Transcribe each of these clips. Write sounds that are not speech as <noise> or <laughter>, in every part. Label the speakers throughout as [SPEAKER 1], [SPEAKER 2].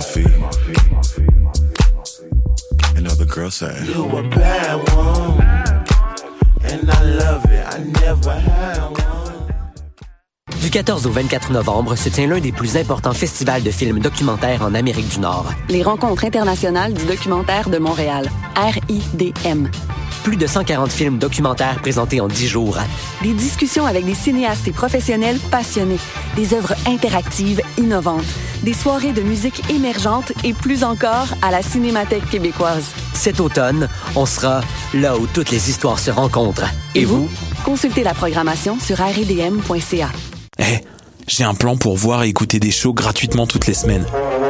[SPEAKER 1] my feet. And other girls say,
[SPEAKER 2] You a bad one, and I love it. I never had one.
[SPEAKER 3] Du 14 au 24 novembre se tient l'un des plus importants festivals de films documentaires en Amérique du Nord.
[SPEAKER 4] Les rencontres internationales du documentaire de Montréal, RIDM.
[SPEAKER 3] Plus de 140 films documentaires présentés en 10 jours.
[SPEAKER 4] Des discussions avec des cinéastes et professionnels passionnés, des œuvres interactives innovantes, des soirées de musique émergente et plus encore à la Cinémathèque québécoise.
[SPEAKER 3] Cet automne, on sera là où toutes les histoires se rencontrent. Et, vous?
[SPEAKER 4] Consultez la programmation sur rdm.ca.
[SPEAKER 5] Eh, j'ai un plan pour voir et écouter des shows gratuitement toutes les semaines.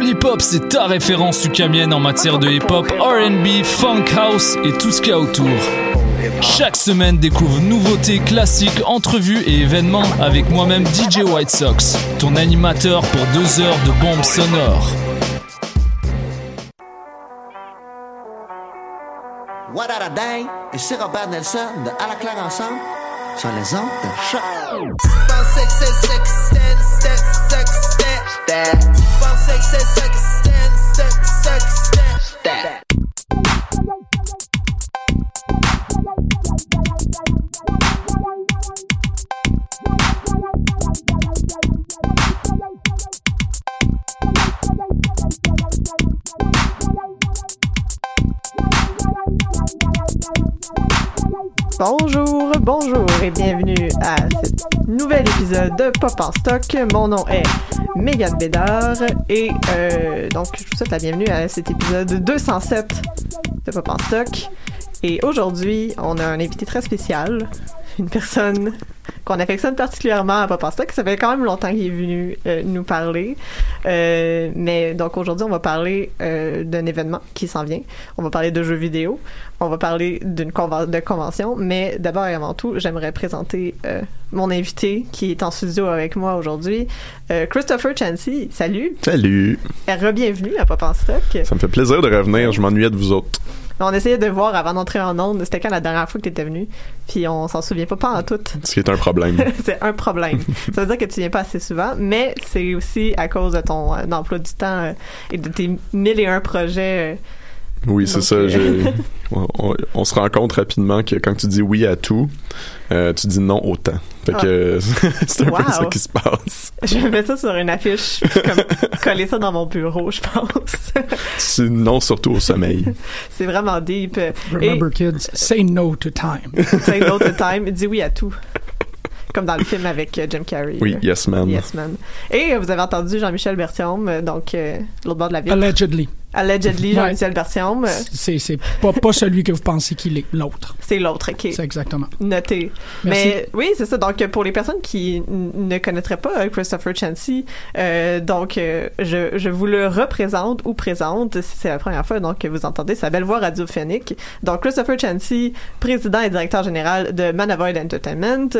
[SPEAKER 6] Polypop, c'est ta référence ukamienne en matière de hip-hop, RB, funk house et tout ce qu'il y a autour. Chaque semaine, découvre nouveautés, classiques, entrevues et événements avec moi-même DJ White Sox, ton animateur pour deux heures de bombes sonores.
[SPEAKER 7] What a day? Et c'est Robert Nelson de À la claire ensemble sur les ondes de choc. That.
[SPEAKER 8] Bonjour, bonjour et bienvenue à ce nouvel épisode de Pop en stock. Mon nom est Megan Bédard et euh, donc je vous souhaite la bienvenue à cet épisode 207 de Pop en stock. Et aujourd'hui, on a un invité très spécial, une personne qu'on affectionne particulièrement à Pop en stock. Ça fait quand même longtemps qu'il est venu euh, nous parler. Euh, mais donc aujourd'hui, on va parler euh, d'un événement qui s'en vient. On va parler de jeux vidéo. On va parler d'une conven- de convention. Mais d'abord et avant tout, j'aimerais présenter mon invité qui est en studio avec moi aujourd'hui, Christopher Chancy. Salut.
[SPEAKER 9] Salut!
[SPEAKER 8] Et re-bienvenue à en stock.
[SPEAKER 9] Ça me fait plaisir de revenir, je m'ennuyais de vous autres.
[SPEAKER 8] On essayait de voir avant d'entrer en onde, c'était quand la dernière fois que tu étais venu, puis on s'en souvient pas, pas en tout.
[SPEAKER 9] Ce qui est un problème. <laughs>
[SPEAKER 8] c'est un problème. <laughs> Ça veut dire que tu viens pas assez souvent, mais c'est aussi à cause de ton euh, emploi du temps euh, et de tes mille et un projets. euh,
[SPEAKER 9] Oui, c'est ça.
[SPEAKER 8] euh, <laughs>
[SPEAKER 9] On, on- on se rend compte rapidement que quand tu dis oui à tout, euh, tu dis non au temps. Fait que <laughs> c'est un
[SPEAKER 8] Wow.
[SPEAKER 9] peu ça qui se passe.
[SPEAKER 8] je vais mettre ça sur une affiche, comme <laughs> coller ça dans mon bureau, je pense.
[SPEAKER 9] C'est non surtout au sommeil.
[SPEAKER 8] c'est vraiment deep. Et
[SPEAKER 10] Remember, kids, say no to time.
[SPEAKER 8] c'est une autre time, dis oui à tout. Comme dans le film avec euh, Jim Carrey.
[SPEAKER 9] Oui, yes man.
[SPEAKER 8] Yes Man. Et vous avez entendu Jean-Michel Bertium, donc euh, l'autre bord de la ville.
[SPEAKER 10] Allegedly.
[SPEAKER 8] Allegedly. Jean-Michel Bertium.
[SPEAKER 10] C'est, c'est pas, pas celui que vous pensez qu'il est, l'autre.
[SPEAKER 8] C'est l'autre, ok.
[SPEAKER 10] C'est exactement.
[SPEAKER 8] Noté.
[SPEAKER 10] Merci.
[SPEAKER 8] Mais oui, c'est ça. Donc, pour les personnes qui ne connaîtraient pas euh, Christopher Chancy, euh, donc, euh, je, je vous le représente ou présente, si c'est la première fois donc, que vous entendez sa belle voix radiophonique. Donc, Christopher Chancy, président et directeur général de Manavoid Entertainment,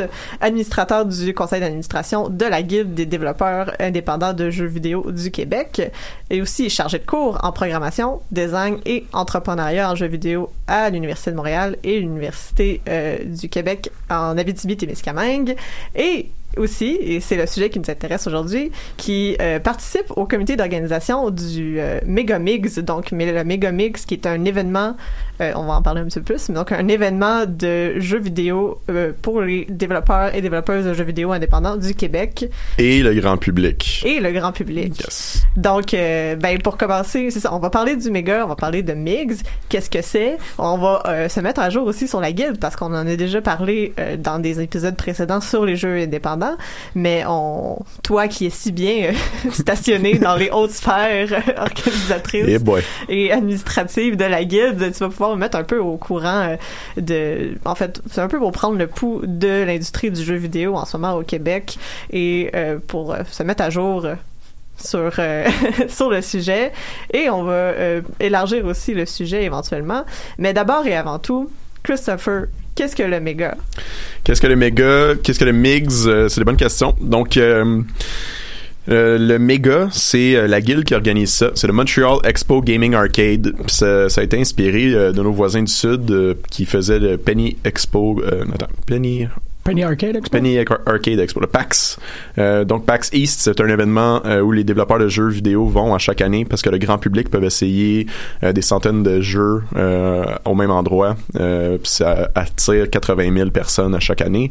[SPEAKER 8] administrateur du conseil d'administration de la Guilde des développeurs indépendants de jeux vidéo du Québec, et aussi chargé de cours en programmation, design et entrepreneuriat en jeux vidéo à l'Université de Montréal et l'Université euh, du Québec en Abitibi-Témiscamingue. Et aussi, et c'est le sujet qui nous intéresse aujourd'hui, qui euh, participe au comité d'organisation du euh, Megamix, donc mais le Megamix qui est un événement, euh, on va en parler un petit peu plus, mais donc un événement de jeux vidéo euh, pour les développeurs et développeuses de jeux vidéo indépendants du Québec
[SPEAKER 9] Et le grand public.
[SPEAKER 8] et le grand public.
[SPEAKER 9] Yes.
[SPEAKER 8] Donc, ben pour commencer, c'est ça. On va parler du méga, on va parler de Migs. Qu'est-ce que c'est? On va se mettre à jour aussi sur la guilde parce qu'on en a déjà parlé dans des épisodes précédents sur les jeux indépendants. Mais on, toi qui es si bien euh, <laughs> stationné dans les hautes sphères euh, organisatrices
[SPEAKER 9] Eh
[SPEAKER 8] et administratives de la guilde, tu vas pouvoir me mettre un peu au courant euh, de. En fait, c'est un peu pour prendre le pouls de l'industrie du jeu vidéo en ce moment au Québec et euh, pour se mettre à jour. sur euh, <laughs> sur le sujet et on va euh, élargir aussi le sujet éventuellement. Mais d'abord et avant tout, Christopher, qu'est-ce que le méga?
[SPEAKER 9] Qu'est-ce que le méga? Qu'est-ce que le MIGS? Euh, C'est des bonnes questions. Donc euh, euh, le méga, c'est la guilde qui organise ça. C'est le Montreal Expo Gaming Arcade. Ça, ça a été inspiré de nos voisins du sud qui faisaient le Penny Expo. Attends, Penny
[SPEAKER 10] Penny Arcade Expo?
[SPEAKER 9] Penny Ar- Arcade Expo, le PAX. Euh, donc PAX East, c'est un événement euh, où les développeurs de jeux vidéo vont à chaque année parce que le grand public peut essayer euh, des centaines de jeux euh, au même endroit. Puis ça attire 80 000 personnes à chaque année.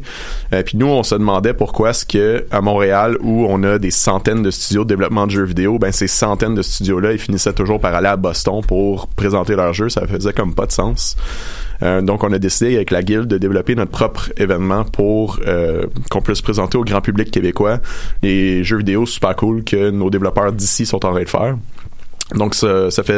[SPEAKER 9] Puis nous, on se demandait pourquoi est-ce que à Montréal, où on a des centaines de studios de développement de jeux vidéo, ben ces centaines de studios-là, ils finissaient toujours par aller à Boston pour présenter leurs jeux. Ça faisait comme pas de sens. Euh, donc, on a décidé avec la guilde de développer notre propre événement pour euh, qu'on puisse présenter au grand public québécois les jeux vidéo super cool que nos développeurs d'ici sont en train de faire. Donc ça, ça fait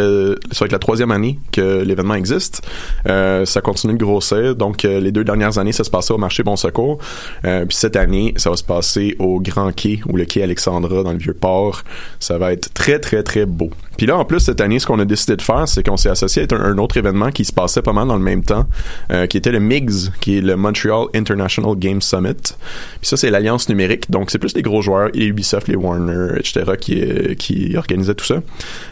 [SPEAKER 9] ça va être la troisième année que l'événement existe. Euh, ça continue de grossir. Donc les deux dernières années, ça se passait au marché Bon Secours. Puis cette année, ça va se passer au Grand Quai ou le Quai Alexandra dans le Vieux Port. Ça va être très très très beau. Puis là, en plus, cette année, ce qu'on a décidé de faire, c'est qu'on s'est associé à un, autre événement qui se passait pas mal dans le même temps, euh, qui était le MIGS, qui est le Montreal International Game Summit. Puis ça, c'est l'alliance numérique. Donc, c'est plus les gros joueurs, les Ubisoft, les Warner, etc., qui, euh, qui organisaient tout ça.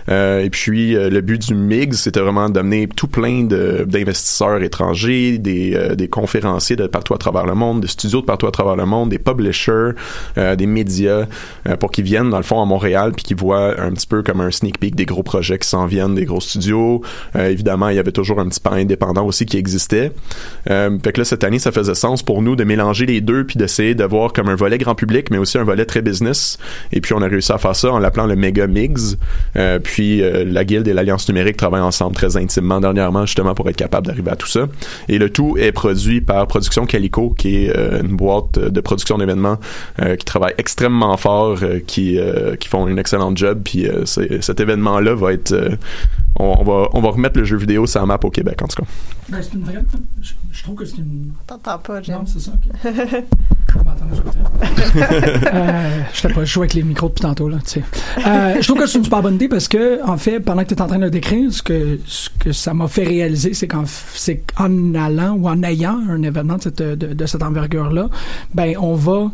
[SPEAKER 9] Euh, et puis, euh, le but du MIGS, c'était vraiment d'amener tout plein de- d'investisseurs étrangers, des, euh, des conférenciers de partout à travers le monde, des studios de partout à travers le monde, des publishers, des médias, pour qu'ils viennent, dans le fond, à Montréal, puis qu'ils voient un petit peu comme un sneak peek des gros projets qui s'en viennent, des gros studios. Euh, évidemment, il y avait toujours un petit pan indépendant aussi qui existait. Euh, fait que là, cette année, ça faisait sens pour nous de mélanger les deux, puis d'essayer de voir comme un volet grand public, mais aussi un volet très business. Et puis, on a réussi à faire ça en l'appelant le Mega Migs. Euh, puis, euh, la Guilde et l'Alliance numérique travaillent ensemble très intimement dernièrement, justement, pour être capable d'arriver à tout ça. Et le tout est produit par Production Calico, qui est une boîte de production d'événements qui travaille extrêmement fort, qui, qui font un excellent job. Puis, cet événement-là va être... euh, on, on va, on va remettre le jeu vidéo sur la map au Québec, en tout cas.
[SPEAKER 10] Ben, c'est une vraie. Je, je trouve que c'est une.
[SPEAKER 8] T'entends pas, Jim.
[SPEAKER 10] Non, c'est ça. <laughs> euh, je sais pas, je joue avec les micros depuis tantôt, là, tu sais. Euh, je trouve que c'est une super bonne idée parce que, en fait, pendant que tu es en train de le décrire, ce que, ce que ça m'a fait réaliser, c'est qu'en, c'est qu'en allant ou en ayant un événement de cette, de, de cette envergure-là, ben, on va,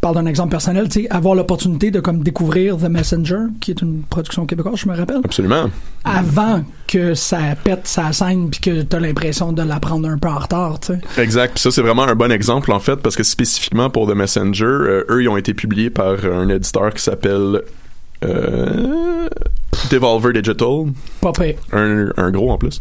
[SPEAKER 10] parle d'un exemple personnel, tu sais, avoir l'opportunité de comme découvrir The Messenger, qui est une production québécoise, je me rappelle
[SPEAKER 9] Absolument.
[SPEAKER 10] avant que ça pète sa scène puis que t'as l'impression de la prendre un peu en retard, tu sais.
[SPEAKER 9] Exact. Puis ça, c'est vraiment un bon exemple, en fait, parce que spécifiquement pour The Messenger, euh, eux, ils ont été publiés par un éditeur qui s'appelle euh, Devolver Digital. Un, gros en plus.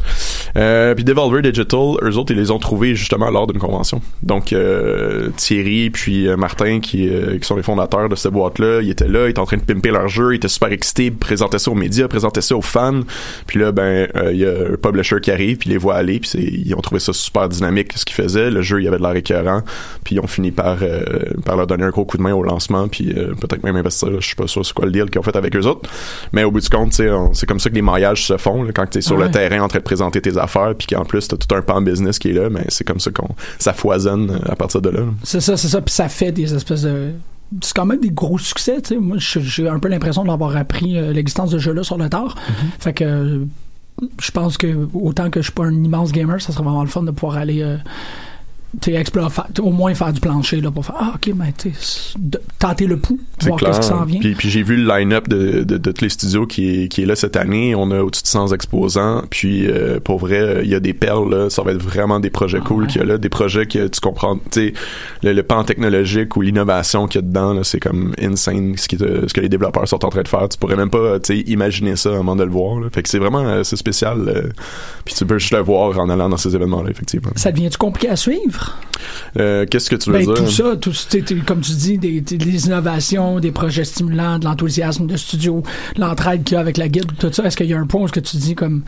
[SPEAKER 9] Euh, puis Devolver Digital, eux autres, ils les ont trouvés justement lors d'une convention. Donc euh, Thierry puis euh, Martin, qui, qui sont les fondateurs de cette boîte-là, ils étaient là, ils étaient en train de pimper leur jeu, ils étaient super excités, ils présentaient ça aux médias, présentaient ça aux fans. Puis là, ben, il y a un publisher qui arrive, puis les voit aller, puis ils ont trouvé ça super dynamique ce qu'ils faisaient. Le jeu, il y avait de l'air écœurant, puis ils ont fini par, par leur donner un gros coup de main au lancement, puis peut-être même investir. Je suis pas sûr c'est quoi le deal qu'ils ont fait avec eux autres. Mais au bout du compte, c'est comme ça que les maillages se font là, quand tu es sur
[SPEAKER 10] Ouais.
[SPEAKER 9] le terrain en train de présenter tes affaires, puis qu'en plus, tu as tout un pan business qui est là, mais c'est comme ça qu'on ça foisonne euh, à partir de là.
[SPEAKER 10] C'est ça, c'est ça. Puis ça fait des espèces de. C'est quand même des gros succès, tu sais. Moi, j'ai un peu l'impression d'avoir appris euh, l'existence de ce jeu-là sur le tard. Fait que euh, je pense que autant que je suis pas un immense gamer, ça serait vraiment le fun de pouvoir aller. euh, au moins faire du plancher là, pour faire Ah, ok, mais de- tenter le pouls, voir qu'est-ce qui s'en vient.
[SPEAKER 9] Puis, puis j'ai vu le line-up de, de, de tous les studios qui est, qui est là cette année. On a au-dessus de 100 exposants. Puis euh, pour vrai, il y a des perles. Là. Ça va être vraiment des projets
[SPEAKER 10] Ah
[SPEAKER 9] cool qu'il y a là. Des projets que tu comprends. Tu sais, le, le pan technologique ou l'innovation qu'il y a dedans, c'est comme insane ce, qui te- ce que les développeurs sont en train de faire. Tu pourrais même pas imaginer ça avant de le voir. Là. Fait que c'est vraiment euh, c'est spécial. euh, puis tu peux juste le voir en allant dans ces événements-là, effectivement.
[SPEAKER 10] Ça devient-tu compliqué à suivre?
[SPEAKER 9] Euh, Qu'est-ce que tu veux
[SPEAKER 10] Ben,
[SPEAKER 9] dire?
[SPEAKER 10] tout ça, tout, tu sais, tu- comme tu dis, des, des- des innovations, des projets stimulants, de l'enthousiasme de studio, l'entraide qu'il y a avec la guide, tout ça. Est-ce qu'il y a un point où ce que tu dis comme,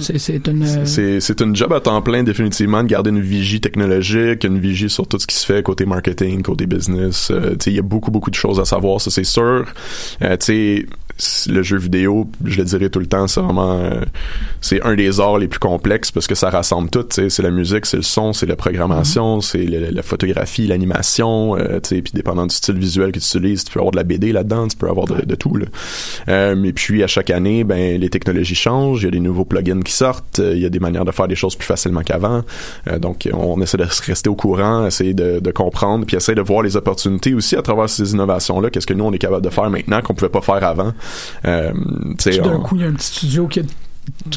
[SPEAKER 10] c'est, une. euh,
[SPEAKER 9] C'est, c'est une job à temps plein définitivement de garder une vigie technologique, une vigie sur tout ce qui se fait côté marketing, côté business. Euh, tu sais, il y a beaucoup beaucoup de choses à savoir, ça c'est sûr. Euh, tu sais, le jeu vidéo, je le dirais tout le temps, c'est vraiment euh, c'est un des arts les plus complexes parce que ça rassemble tout. tu sais. C'est la musique, c'est le son, c'est la programmation, c'est le- la photographie, l'animation. Euh, tu sais, puis dépendant du style visuel que tu utilises, tu peux avoir de la BD là-dedans, tu peux avoir de, de tout. Là. Euh, et puis à chaque année, ben les technologies changent, il y a des nouveaux plugins qui sortent, euh, il y a des manières de faire des choses plus facilement qu'avant. Euh, donc on essaie de rester au courant, essayer de, de comprendre, puis essayer de voir les opportunités aussi à travers ces innovations-là. Qu'est-ce que nous on est capable de faire maintenant qu'on pouvait pas faire avant. Euh,
[SPEAKER 10] Tout d'un coup, il y a un petit studio qui a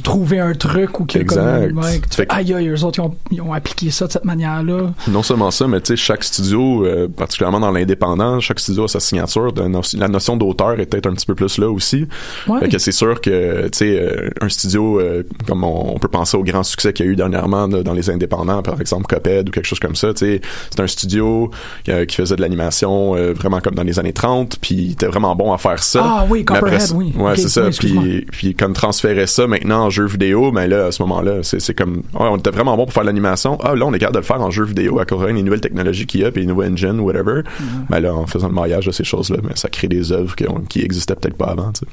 [SPEAKER 10] trouvé un truc ou qui a
[SPEAKER 9] Exact.
[SPEAKER 10] comme ouais, que tu fais,
[SPEAKER 9] que-
[SPEAKER 10] aïe aïe eux autres ils ont, ils ont appliqué ça de cette manière là
[SPEAKER 9] Non seulement ça, mais tu sais, chaque studio, euh, particulièrement dans l'indépendant, chaque studio a sa signature. No- la notion d'auteur est peut-être un petit peu plus là aussi.
[SPEAKER 10] Ouais.
[SPEAKER 9] Fait que c'est sûr que, tu sais, euh, un studio, euh, comme on, on peut penser au grand succès qu'il y a eu dernièrement là, dans les indépendants, par exemple Coped ou quelque chose comme ça, tu sais, c'est un studio euh, qui faisait de l'animation euh, vraiment comme dans les années 30, puis il était vraiment bon à faire ça.
[SPEAKER 10] Ah oui,
[SPEAKER 9] Mais
[SPEAKER 10] Copperhead, oui.
[SPEAKER 9] Ouais,
[SPEAKER 10] Ok,
[SPEAKER 9] c'est ça.
[SPEAKER 10] oui,
[SPEAKER 9] puis, puis comme transférer ça maintenant en jeu vidéo, mais là, à ce moment-là, c'est c'est comme, ouais, on était vraiment bon pour faire l'animation. Ah, là, on est capable de le faire en jeu vidéo à cause des nouvelles technologies qu'il y a, puis les nouveaux engines, whatever. Mais là, en faisant le maillage de ces choses-là, ben, ça crée des œuvres qui, ont- qui existaient peut-être pas avant, tu sais.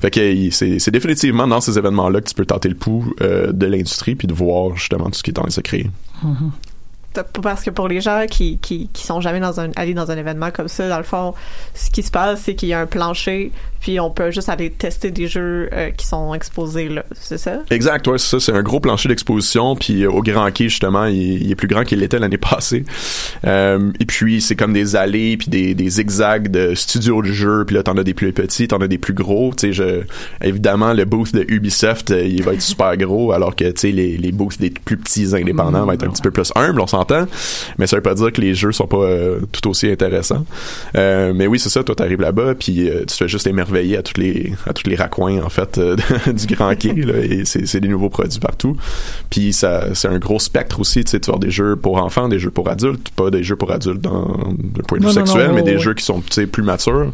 [SPEAKER 9] Fait que c'est définitivement dans ces événements-là que tu peux tenter le pouls euh, de l'industrie puis de voir justement tout ce qui est en train de se créer.
[SPEAKER 8] Parce que pour les gens qui, qui, qui sont jamais dans un, allés dans un événement comme ça, dans le fond, ce qui se passe, c'est qu'il y a un plancher, puis on peut juste aller tester des jeux euh, qui sont exposés là. C'est ça?
[SPEAKER 9] Exact, ouais, c'est ça. C'est un gros plancher d'exposition, puis euh, au Grand Quai, justement, il, il est plus grand qu'il l'était l'année <laughs> passée. Euh, et puis, c'est comme des allées, puis des, des zigzags de studios de jeux, puis là, t'en as des plus petits, t'en as des plus gros. Tu sais, je, évidemment, le booth de Ubisoft, il va être super gros, alors que, tu sais, les, les booths des plus petits indépendants vont être un petit peu plus humbles, on s'entend. Mais ça veut pas dire que les jeux sont pas euh, tout aussi intéressants. Euh, mais oui, c'est ça, toi, t'arrives là-bas, puis euh, tu te fais juste émerveiller à tous les, à tous les raccoins, en fait, <laughs> du Grand Quai, là, et c'est, c'est des nouveaux produits partout. Puis ça, c'est un gros spectre aussi, tu sais, tu vas des jeux pour enfants, des jeux pour adultes, pas des jeux pour adultes dans, d'un point de vue sexuel,
[SPEAKER 10] non,
[SPEAKER 9] mais des
[SPEAKER 10] ouais.
[SPEAKER 9] jeux qui sont, tu sais, plus matures.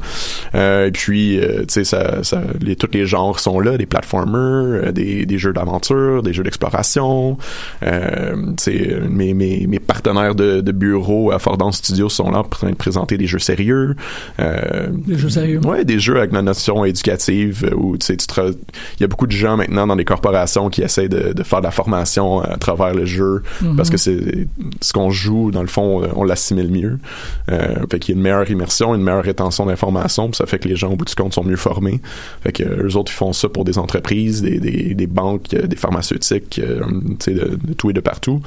[SPEAKER 9] Et puis, tu sais, ça, ça, les, tous les genres sont là, des platformers, des, des jeux d'aventure, des jeux d'exploration. Euh, tu sais, mes, mes, mes partenaires de, de bureau à Fordham Studios sont là pour présenter des jeux sérieux. Euh,
[SPEAKER 10] Des jeux sérieux.
[SPEAKER 9] Ouais, des jeux avec une notion éducative euh, où tu sais, tu il y a beaucoup de gens maintenant dans des corporations qui essaient de, de faire de la formation à travers le jeu
[SPEAKER 10] Mhm.
[SPEAKER 9] parce que c'est ce qu'on joue dans le fond, euh, on l'assimile mieux. Euh, fait qu'il y a une meilleure immersion, une meilleure rétention d'informations, puis ça fait que les gens au bout du compte sont mieux formés. Fait que euh, eux autres ils font ça pour des entreprises, des, des, des banques, des pharmaceutiques, tu sais de, de tout et de partout.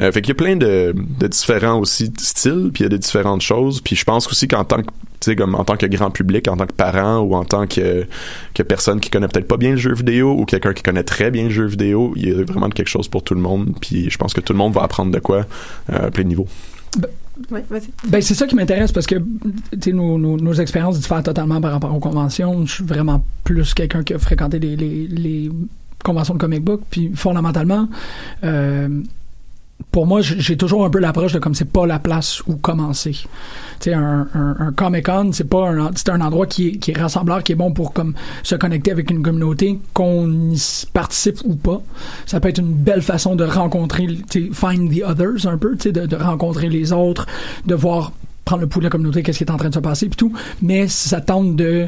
[SPEAKER 9] Euh, fait qu'il y a plein de, de différents aussi styles, puis il y a de différentes choses. Puis je pense aussi qu'en tant que tu sais comme en tant que grand public, en tant que parent ou en tant que que personne qui connaît peut-être pas bien le jeu vidéo ou quelqu'un qui connaît très bien le jeu vidéo, il y a vraiment quelque chose pour tout le monde. Puis je pense que tout le monde va apprendre de quoi euh, à plein de niveaux.
[SPEAKER 8] Oui, vas-y.
[SPEAKER 10] Ben, c'est ça qui m'intéresse parce que tu sais, nos, nos, nos expériences diffèrent totalement par rapport aux conventions. Je suis vraiment plus quelqu'un qui a fréquenté les, les, les conventions de comic book. Puis fondamentalement, euh, pour moi, j'ai toujours un peu l'approche de comme c'est pas la place où commencer. Tu sais, un, un, un Comic Con, c'est pas un, c'est un endroit qui est, qui est rassembleur, qui est bon pour comme se connecter avec une communauté, qu'on y participe ou pas. Ça peut être une belle façon de rencontrer, tu sais, find the others un peu, tu sais, de, de rencontrer les autres, de voir prendre le pouls de la communauté, qu'est-ce qui est en train de se passer, puis tout. Mais ça tente de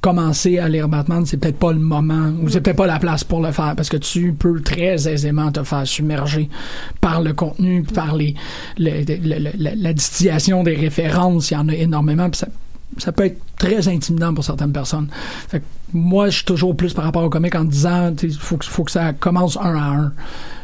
[SPEAKER 10] commencer à lire Batman, c'est peut-être pas le moment, ou c'est peut-être pas la place pour le faire, parce que tu peux très aisément te faire submerger par le contenu, par les, le- le- le- la, la distillation des références, il y en a énormément, puis ça, ça peut être très intimidant pour certaines personnes. Fait que moi, je suis toujours plus par rapport au comic en disant, il faut, que- faut que ça commence un à un.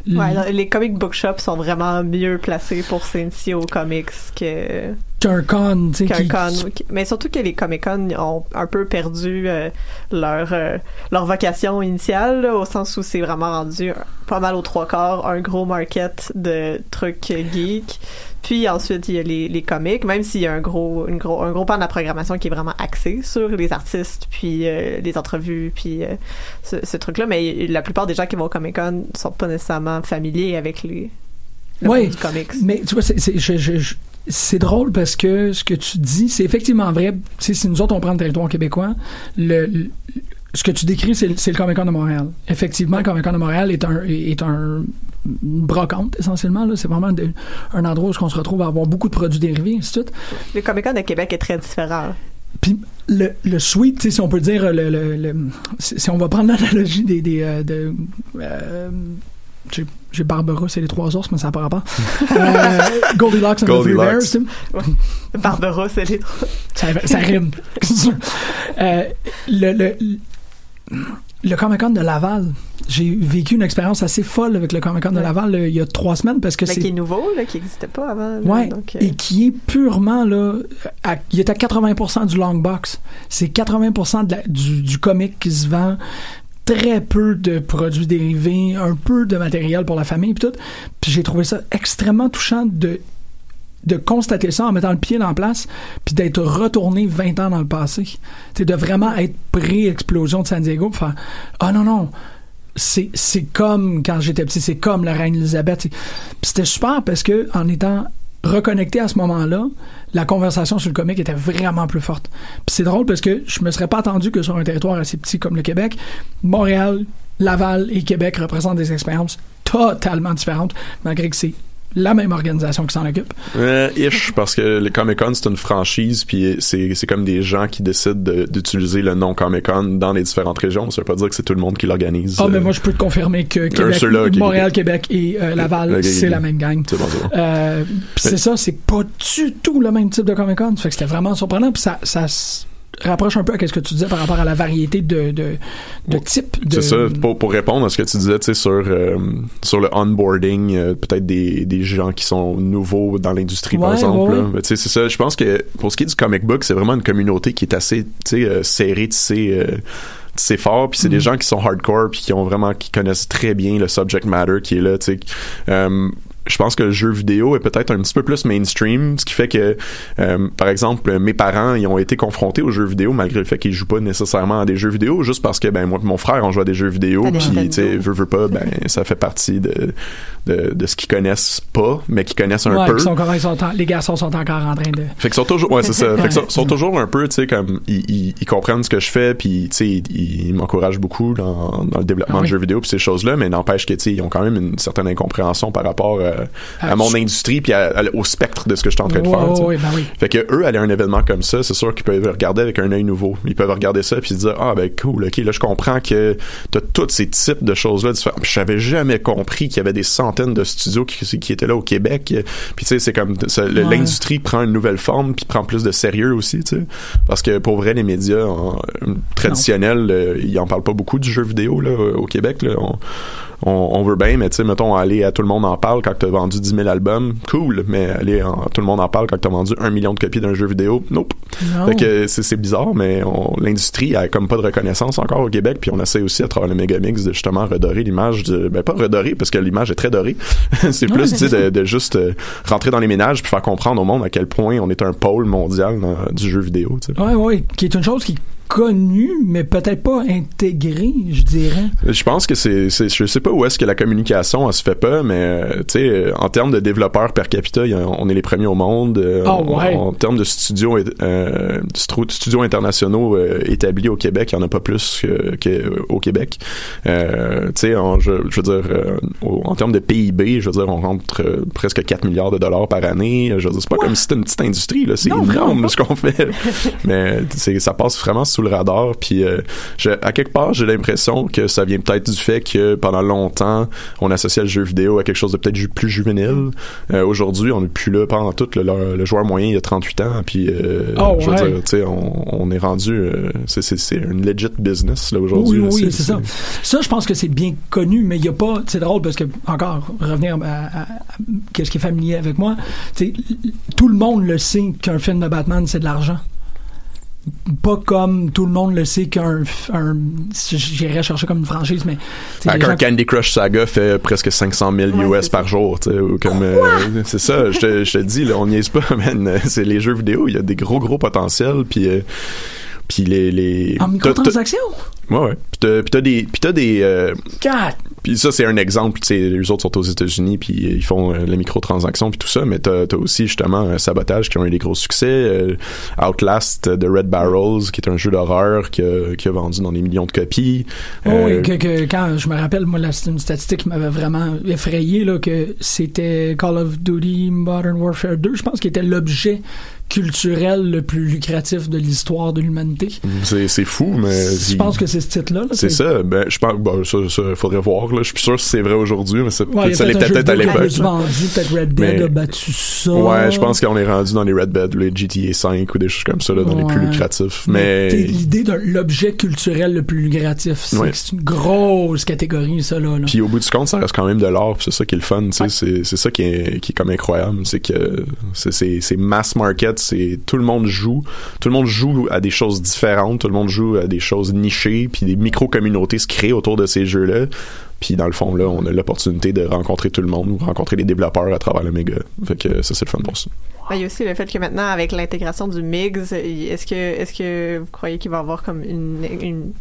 [SPEAKER 8] Ouais, les comic book shops sont vraiment mieux placés pour s'initier aux comics que
[SPEAKER 10] Qu'un con, tu sais,
[SPEAKER 8] qu'un
[SPEAKER 10] qui-
[SPEAKER 8] con. Mais surtout que les comic con ont un peu perdu euh, leur euh, leur vocation initiale là, au sens où c'est vraiment rendu pas mal aux trois quarts un gros market de trucs geeks. Puis ensuite il y a les, les comics, même s'il y a un gros une gros un gros pan de la programmation qui est vraiment axé sur les artistes puis euh, les entrevues puis euh, ce, ce truc là. Mais la plupart des gens qui vont au comic con sont pas nécessairement familiers avec les le comics.
[SPEAKER 10] mais tu vois, c'est- c'est je- je- je- c'est drôle parce que ce que tu dis, c'est effectivement vrai. Si nous autres, on prend le territoire québécois, le, le- ce que tu décris, c'est le- Comic Con de Montréal. Effectivement, le Comic Con de Montréal est un, est un une brocante, essentiellement. C'est vraiment de- un endroit où on se retrouve à avoir beaucoup de produits dérivés, ainsi de suite.
[SPEAKER 8] Le comic con de Québec est très différent.
[SPEAKER 10] Puis le, le suite, si on peut dire, le, le, le- si si on va prendre l'analogie des, des euh, de, euh, j'ai- Barbara, c'est les trois ours, mais ça n'a pas rapport. Euh, Goldilocks and the Three
[SPEAKER 9] Goldilocks.
[SPEAKER 10] Bears,
[SPEAKER 8] c'est les trois.
[SPEAKER 10] Ça, ça rime. Euh, le, le, le Comic Con de Laval, j'ai vécu une expérience assez folle avec le Comic Con de
[SPEAKER 8] Ouais.
[SPEAKER 10] Laval euh, il y a trois semaines parce que
[SPEAKER 8] Mais qui est
[SPEAKER 10] c'est
[SPEAKER 8] nouveau, là, qui n'existait pas avant. là,
[SPEAKER 10] Ouais,
[SPEAKER 8] donc, euh,
[SPEAKER 10] et qui est purement là, à- il est à 80% du long box. C'est 80% de la- du, du comic qui se vend. Très peu de produits dérivés, un peu de matériel pour la famille, puis tout. Puis j'ai trouvé ça extrêmement touchant de de constater ça en mettant le pied dans la place, puis d'être retourné 20 ans dans le passé. C'est de vraiment être pré-explosion de San Diego, faire ah non non, c'est c'est comme quand j'étais petit, c'est comme la reine Elisabeth. Puis c'était super parce que en étant reconnecté à ce moment-là, la conversation sur le comic était vraiment plus forte. Puis c'est drôle parce que je me serais pas attendu que sur un territoire assez petit comme le Québec, Montréal, Laval et Québec représentent des expériences totalement différentes, malgré que c'est la même organisation qui s'en occupe.
[SPEAKER 9] Euh, ish, parce que le Comic Con c'est une franchise, puis c'est comme des gens qui décident de- d'utiliser le nom Comic Con dans les différentes régions. Ça veut pas dire que c'est tout le monde qui l'organise.
[SPEAKER 10] Ah, mais
[SPEAKER 9] euh,
[SPEAKER 10] moi, je peux te confirmer que Québec, Montréal. Québec et euh, Laval, c'est la même gang.
[SPEAKER 9] C'est bon, bon.
[SPEAKER 10] Euh, c'est ça, c'est pas du tout le même type de Comic Con. Fait que c'était vraiment surprenant. Puis ça, ça rapproche un peu à ce que tu disais par rapport à la variété de, de, de types. De...
[SPEAKER 9] C'est ça, pour, pour répondre à ce que tu disais, tu sais, sur, euh, sur le onboarding, euh, peut-être des, des gens qui sont nouveaux dans l'industrie, par exemple.
[SPEAKER 10] ouais, ouais.
[SPEAKER 9] C'est ça. Je pense que pour ce qui est du comic book, c'est vraiment une communauté qui est assez, tu sais, euh, serrée, tu sais, euh, c'est fort puis c'est
[SPEAKER 10] Mm.
[SPEAKER 9] des gens qui sont hardcore puis qui ont vraiment qui connaissent très bien le subject matter qui est là tu sais Euh, je pense que le jeu vidéo est peut-être un petit peu plus mainstream, ce qui fait que, euh, par exemple, mes parents, ils ont été confrontés aux jeux vidéo malgré le fait qu'ils jouent pas nécessairement à des jeux vidéo, juste parce que, ben, moi et mon frère, on joue à des jeux vidéo,
[SPEAKER 8] À
[SPEAKER 9] puis, tu sais, veux, veux pas, ben, <laughs> ça fait partie de, de, de ce qu'ils connaissent pas, mais qu'ils connaissent un
[SPEAKER 10] Ouais,
[SPEAKER 9] peu.
[SPEAKER 10] qui sont encore- ils sont en- les garçons sont encore en train de.
[SPEAKER 9] Fait qu'ils sont toujours, ouais, c'est ça. <laughs> Fait qu'ils sont, sont toujours un peu, tu sais, comme, ils, ils, ils comprennent ce que je fais, puis, tu sais, ils, ils m'encouragent beaucoup dans, dans le développement
[SPEAKER 10] Ah oui.
[SPEAKER 9] de jeux vidéo, puis ces choses-là, mais n'empêche que, tu sais, ils ont quand même une certaine incompréhension par rapport euh, à,
[SPEAKER 10] Ah,
[SPEAKER 9] mon
[SPEAKER 10] je-
[SPEAKER 9] industrie, puis à- à- au spectre de ce que je suis en train de faire. sais.
[SPEAKER 10] ouais, ben oui.
[SPEAKER 9] Fait que eux, aller à un événement comme ça, c'est sûr qu'ils peuvent regarder avec un œil nouveau. Ils peuvent regarder ça puis se dire ah ben cool, ok là je comprends que t'as tous ces types de choses là. Puis J'avais jamais compris qu'il y avait des centaines de studios qui, qui étaient là au Québec. Puis tu sais c'est comme
[SPEAKER 10] Ouais.
[SPEAKER 9] l'industrie prend une nouvelle forme puis prend plus de sérieux aussi, tu sais. Parce que pour vrai les médias en- euh, traditionnels, euh, ils en parlent pas beaucoup du jeu vidéo là au Québec. Là. On, on, on veut bien, mais tu sais, mettons, aller à tout le monde en parle quand t'as vendu 10 000 albums, cool, mais aller en, tout le monde en parle quand t'as vendu un million de copies d'un jeu vidéo, nope.
[SPEAKER 10] Non.
[SPEAKER 9] Fait que c'est, bizarre, mais l'industrie a comme pas de reconnaissance encore au Québec, puis on essaie aussi à travers le Megamix de justement redorer l'image de, ben pas redorer parce que l'image est très dorée, <laughs> c'est
[SPEAKER 10] Ouais,
[SPEAKER 9] plus,
[SPEAKER 10] c'est
[SPEAKER 9] tu sais, de, de juste euh, rentrer dans les ménages puis faire comprendre au monde à quel point on est un pôle mondial dans- du jeu vidéo, tu sais.
[SPEAKER 10] Ouais, ouais, qui est une chose qui est connue, mais peut-être pas intégrée, je dirais.
[SPEAKER 9] Je pense que c'est, je sais pas où est-ce que la communication elle se fait pas, mais euh, tu sais, euh, en termes de développeurs per capita, on est les premiers au monde. en-
[SPEAKER 10] ouais.
[SPEAKER 9] En, termes de studios, euh, studios internationaux euh, établis au Québec, il y en a pas plus que, que au Québec. Euh, tu sais, je, je veux dire, en termes de PIB, je veux dire, on rentre presque 4 milliards de dollars par année. Je veux dire, c'est pas comme si c'était une petite industrie là, c'est énorme ce qu'on fait. <laughs> mais ça passe vraiment sous le radar. Puis euh, je- à quelque part, j'ai l'impression que ça vient peut-être du fait que pendant longtemps, on associait le jeu vidéo à quelque chose de peut-être plus juvénile. Euh, Aujourd'hui, on n'est plus là pendant tout. Le, le- le joueur moyen, il a 38 ans. Puis euh,
[SPEAKER 10] Oh,
[SPEAKER 9] je veux
[SPEAKER 10] ouais.
[SPEAKER 9] dire, on, on est rendu. euh, c'est, une legit business là aujourd'hui.
[SPEAKER 10] Oui, oui, c'est ça. Ça, je pense que c'est bien connu, mais il n'y a pas. C'est drôle parce que, encore, revenir à, à- à- qu'est-ce qui est familier avec moi, tout le monde le sait qu'un film de Batman, c'est de l'argent. Pas comme tout le monde le sait qu'un. un- J'irais chercher comme une franchise, mais. les
[SPEAKER 9] Qu'un Candy Crush Saga fait presque 500 000
[SPEAKER 8] Ouais,
[SPEAKER 9] US par jour, tu sais, ou comme euh, c'est ça. Je te, je te dis, là, on niaise pas, <laughs> man. C'est les jeux vidéo, il y a des gros gros potentiels, puis euh, puis les les.
[SPEAKER 10] En microtransactions?
[SPEAKER 9] Ouais, ouais. Puis t'as, puis t'as des puis t'as des euh,
[SPEAKER 10] God!
[SPEAKER 9] Puis ça, c'est un exemple. Tu sais, les autres sont aux États-Unis, puis ils font euh, les microtransactions, puis tout ça. Mais t'as, t'as aussi, justement, un Sabotage qui ont eu des gros succès. euh, Outlast de Red Barrels, qui est un jeu d'horreur qui a, qui a vendu dans des millions de copies.
[SPEAKER 10] Oh,
[SPEAKER 9] Euh,
[SPEAKER 10] oui, que, que quand je me rappelle, moi, là, c'est une statistique qui m'avait vraiment effrayé, là, que c'était Call of Duty Modern Warfare 2, je pense, qui était l'objet culturel le plus lucratif de l'histoire de l'humanité.
[SPEAKER 9] C'est, fou, mais.
[SPEAKER 10] Je pense que c'est ce titre-là. là,
[SPEAKER 9] C'est ça, ben, je pense, bon, ça, ça, faudrait voir, là. Je suis sûr si c'est vrai aujourd'hui, mais
[SPEAKER 10] Ouais,
[SPEAKER 9] ça l'était peut-être à l'époque.
[SPEAKER 10] peut-être Red Dead
[SPEAKER 9] Mais-
[SPEAKER 10] a battu ça.
[SPEAKER 9] Ouais, je pense qu'on est rendu dans les Red Dead, les GTA 5 ou des choses comme ça, là, dans les plus lucratifs.
[SPEAKER 10] Mais l'idée de l'objet culturel le plus lucratif, c'est
[SPEAKER 9] Ouais.
[SPEAKER 10] que une grosse catégorie, ça, là.
[SPEAKER 9] Puis au bout du compte, ça reste quand même de l'art, c'est ça qui est le fun, tu sais, c'est ça qui est qui est comme incroyable, c'est que c'est mass market, c'est tout le monde joue, tout le monde joue à des choses différentes, tout le monde joue à des choses nichées, puis des micro communautés se créent autour de ces jeux-là. Puis dans le fond là, on a l'opportunité de rencontrer tout le monde ou rencontrer les développeurs à travers le méga. Ça c'est le fun pour ça.
[SPEAKER 8] Il y a aussi le fait que maintenant, avec l'intégration du MIGS, est-ce que, est-ce que vous croyez qu'il va y avoir comme une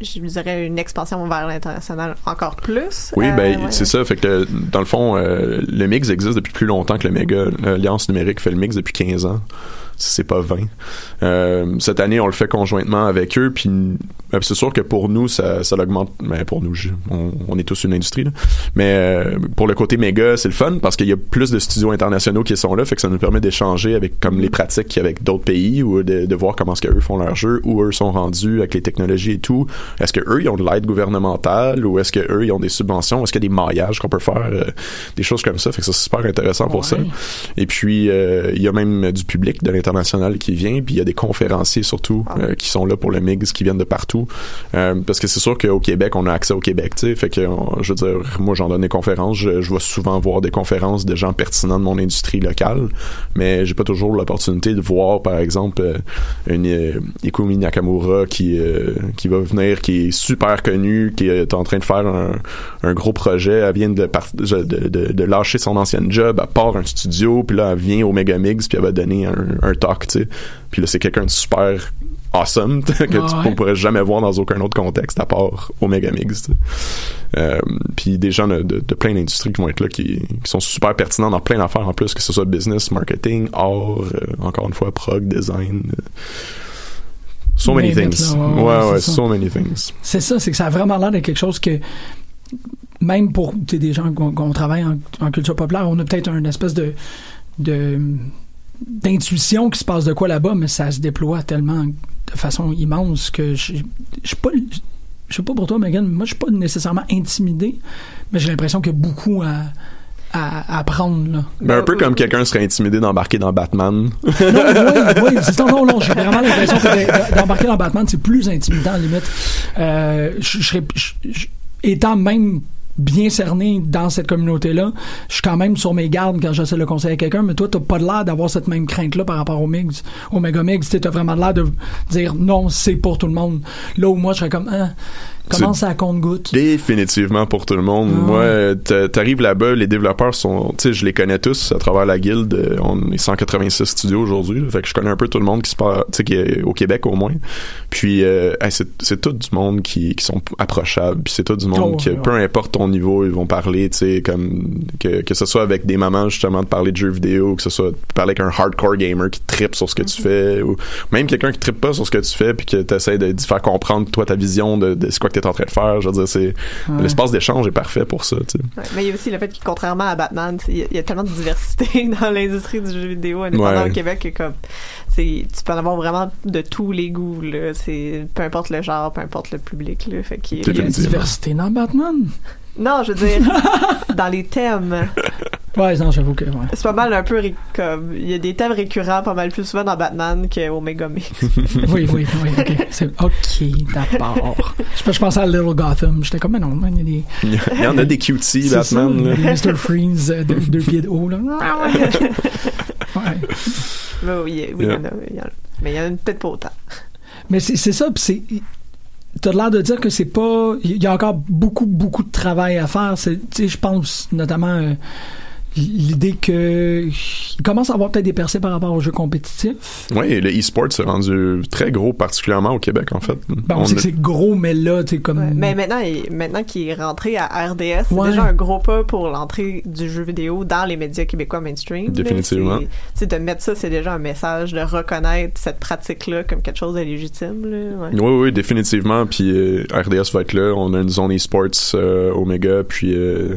[SPEAKER 8] je dirais une expansion vers l'international encore plus?
[SPEAKER 9] Oui,
[SPEAKER 8] Euh,
[SPEAKER 9] ben
[SPEAKER 8] ouais.
[SPEAKER 9] c'est ça. Fait que dans le fond, euh, le mix existe depuis plus longtemps que le méga. L'Alliance numérique fait le mix depuis 15 ans. Si C'est pas 20. Euh, cette année, on le fait conjointement avec eux. Puis euh, c'est sûr que pour nous, ça, ça l'augmente. Mais pour nous, je- on, on est tous une industrie. Là. Mais euh, pour le côté méga, c'est le fun parce qu'il y a plus de studios internationaux qui sont là. Fait que ça nous permet d'échanger avec comme les pratiques avec d'autres pays ou de, de voir comment est-ce qu'eux font leur jeu, où eux sont rendus avec les technologies et tout. Est-ce que eux ils ont de l'aide gouvernementale ou est-ce que eux ils ont des subventions? Est-ce qu'il y a des maillages qu'on peut faire euh, des choses comme ça? Fait que ça c'est super intéressant pour ça. Et puis euh, il y a même du public de l'international qui vient, puis il y a des conférenciers surtout euh, qui sont là pour le mix, qui viennent de partout. Euh, parce que c'est sûr qu'au Québec on a accès au Québec, tu sais. Fait que on- je veux dire, moi j'en donne des conférences, je, je vais souvent voir des conférences de gens pertinents de mon industrie locale, mais j'ai pas toujours l'opportunité de voir par exemple euh, une euh, Ikumi Nakamura qui euh, qui va venir, qui est super connue, qui est en train de faire un, un gros projet. Elle vient de, par- de, de, de lâcher son ancienne job, elle part un studio, puis là elle vient au Megamix, puis elle va donner un, un talk, tu sais. Puis là c'est quelqu'un de super awesome <laughs> que tu
[SPEAKER 10] ouais?
[SPEAKER 9] ne pourrais jamais voir dans aucun autre contexte à part au Megamix. tu sais. Euh, puis des gens de, de, de plein d'industries qui vont être là qui, qui sont super pertinents dans plein d'affaires en plus que ce soit business, marketing, art, euh, encore une fois prog, design. euh, So many things.
[SPEAKER 10] là, ouais,
[SPEAKER 9] Ouais, so many things.
[SPEAKER 10] C'est ça, c'est que ça a vraiment l'air de quelque chose que même pour des gens qu'on travaille en, en culture populaire, on a peut-être une espèce de de d'intuition qui se passe de quoi là-bas, mais ça se déploie tellement de façon immense que je je suis pas je sais pas pour toi, Megan, moi je suis pas nécessairement intimidé, mais j'ai l'impression qu'il y a beaucoup à, à, à apprendre là.
[SPEAKER 9] Mais un peu comme quelqu'un serait intimidé d'embarquer dans Batman.
[SPEAKER 10] Non, oui, ça. Non, non, j'ai vraiment <laughs> l'impression que de- d'embarquer dans Batman, c'est plus intimidant, limite. Euh, je, je je- je- étant même bien cerné dans cette communauté-là, je suis quand même sur mes gardes quand j'essaie de le conseiller à quelqu'un, mais toi, t'as pas l'air d'avoir cette même crainte-là par rapport au Mix, au Megamix. Tu as vraiment l'air de dire non, c'est pour tout le monde. Là où moi, je serais comme, ah, comment
[SPEAKER 9] C'est-
[SPEAKER 10] ça compte-goutte?
[SPEAKER 9] Définitivement pour tout le monde.
[SPEAKER 10] Ah.
[SPEAKER 9] Moi, t'a- t'arrives là-bas, les développeurs sont, tu sais, je les connais tous à travers la guilde. On est 186 studios aujourd'hui, fait que je connais un peu tout le monde qui se passe, tu sais, qui est au Québec au moins. Puis, euh, c'est, tout du monde qui, qui sont approchables. Puis c'est tout du monde
[SPEAKER 10] Oh,
[SPEAKER 9] qui,
[SPEAKER 10] ouais.
[SPEAKER 9] peu importe ton niveau, ils vont parler, tu sais, comme que, que ce soit avec des mamans justement de parler de jeux vidéo, que ce soit de parler avec un hardcore gamer qui trippe sur ce que tu fais, ou même quelqu'un qui trippe pas sur ce que tu fais, puis que t'essaies de, d'y faire comprendre toi ta vision de, de ce quoi que t'es en train de faire. Je veux dire, c'est
[SPEAKER 8] Ouais.
[SPEAKER 9] l'espace d'échange est parfait pour ça. Tu sais.
[SPEAKER 8] Ouais, mais il y a aussi le fait que, contrairement à Batman, il y, a- il y a tellement de diversité <laughs> dans l'industrie du jeu vidéo indépendant
[SPEAKER 9] Ouais.
[SPEAKER 8] au Québec que comme, c'est- tu peux en avoir vraiment de tous les goûts. Là. C'est, peu importe le genre, peu importe le public. Là. Fait qu'il y a-
[SPEAKER 10] Il y a une diversité dans Batman?
[SPEAKER 8] Non, je veux dire, <laughs> dans les thèmes.
[SPEAKER 10] Ouais, non, j'avoue que, ouais.
[SPEAKER 8] C'est pas mal un peu ré- comme. Il y a des thèmes récurrents pas mal plus souvent dans Batman qu'au Megami. <laughs>
[SPEAKER 10] oui, oui, oui, ok. C'est, ok, d'accord. Je, je pensais à Little Gotham. J'étais comme, mais non, man, il y a des.
[SPEAKER 9] Il y en a des cuties,
[SPEAKER 10] C'est ça,
[SPEAKER 9] Batman. là.
[SPEAKER 10] des Mr. Freeze euh, de deux pieds de haut, là. <laughs> Ouais.
[SPEAKER 8] Mais oui, oui, il y en a, il y en a. Mais il y en a peut-être pas autant.
[SPEAKER 10] Mais c'est, c'est ça, pis c'est. T'as l'air de dire que c'est pas. Il y a encore beaucoup, beaucoup de travail à faire. C'est, tu sais, je pense notamment euh, l'idée que. Il commence à avoir peut-être des percées par rapport aux jeux compétitifs.
[SPEAKER 9] Oui, le e-sport s'est rendu très gros, particulièrement au Québec, en fait.
[SPEAKER 10] Ben, on, sait que c'est gros, mais là, tu sais, comme.
[SPEAKER 8] Mais maintenant, il, maintenant qu'il est rentré à RDS, c'est déjà un gros pas pour l'entrée du jeu vidéo dans les médias québécois mainstream.
[SPEAKER 9] Définitivement.
[SPEAKER 8] Tu sais, de mettre ça, c'est déjà un message de reconnaître cette pratique-là comme quelque chose de légitime. Là, ouais.
[SPEAKER 9] Oui, oui, définitivement. Puis euh, RDS va être là. On a une zone e-sports euh, Omega. Puis euh,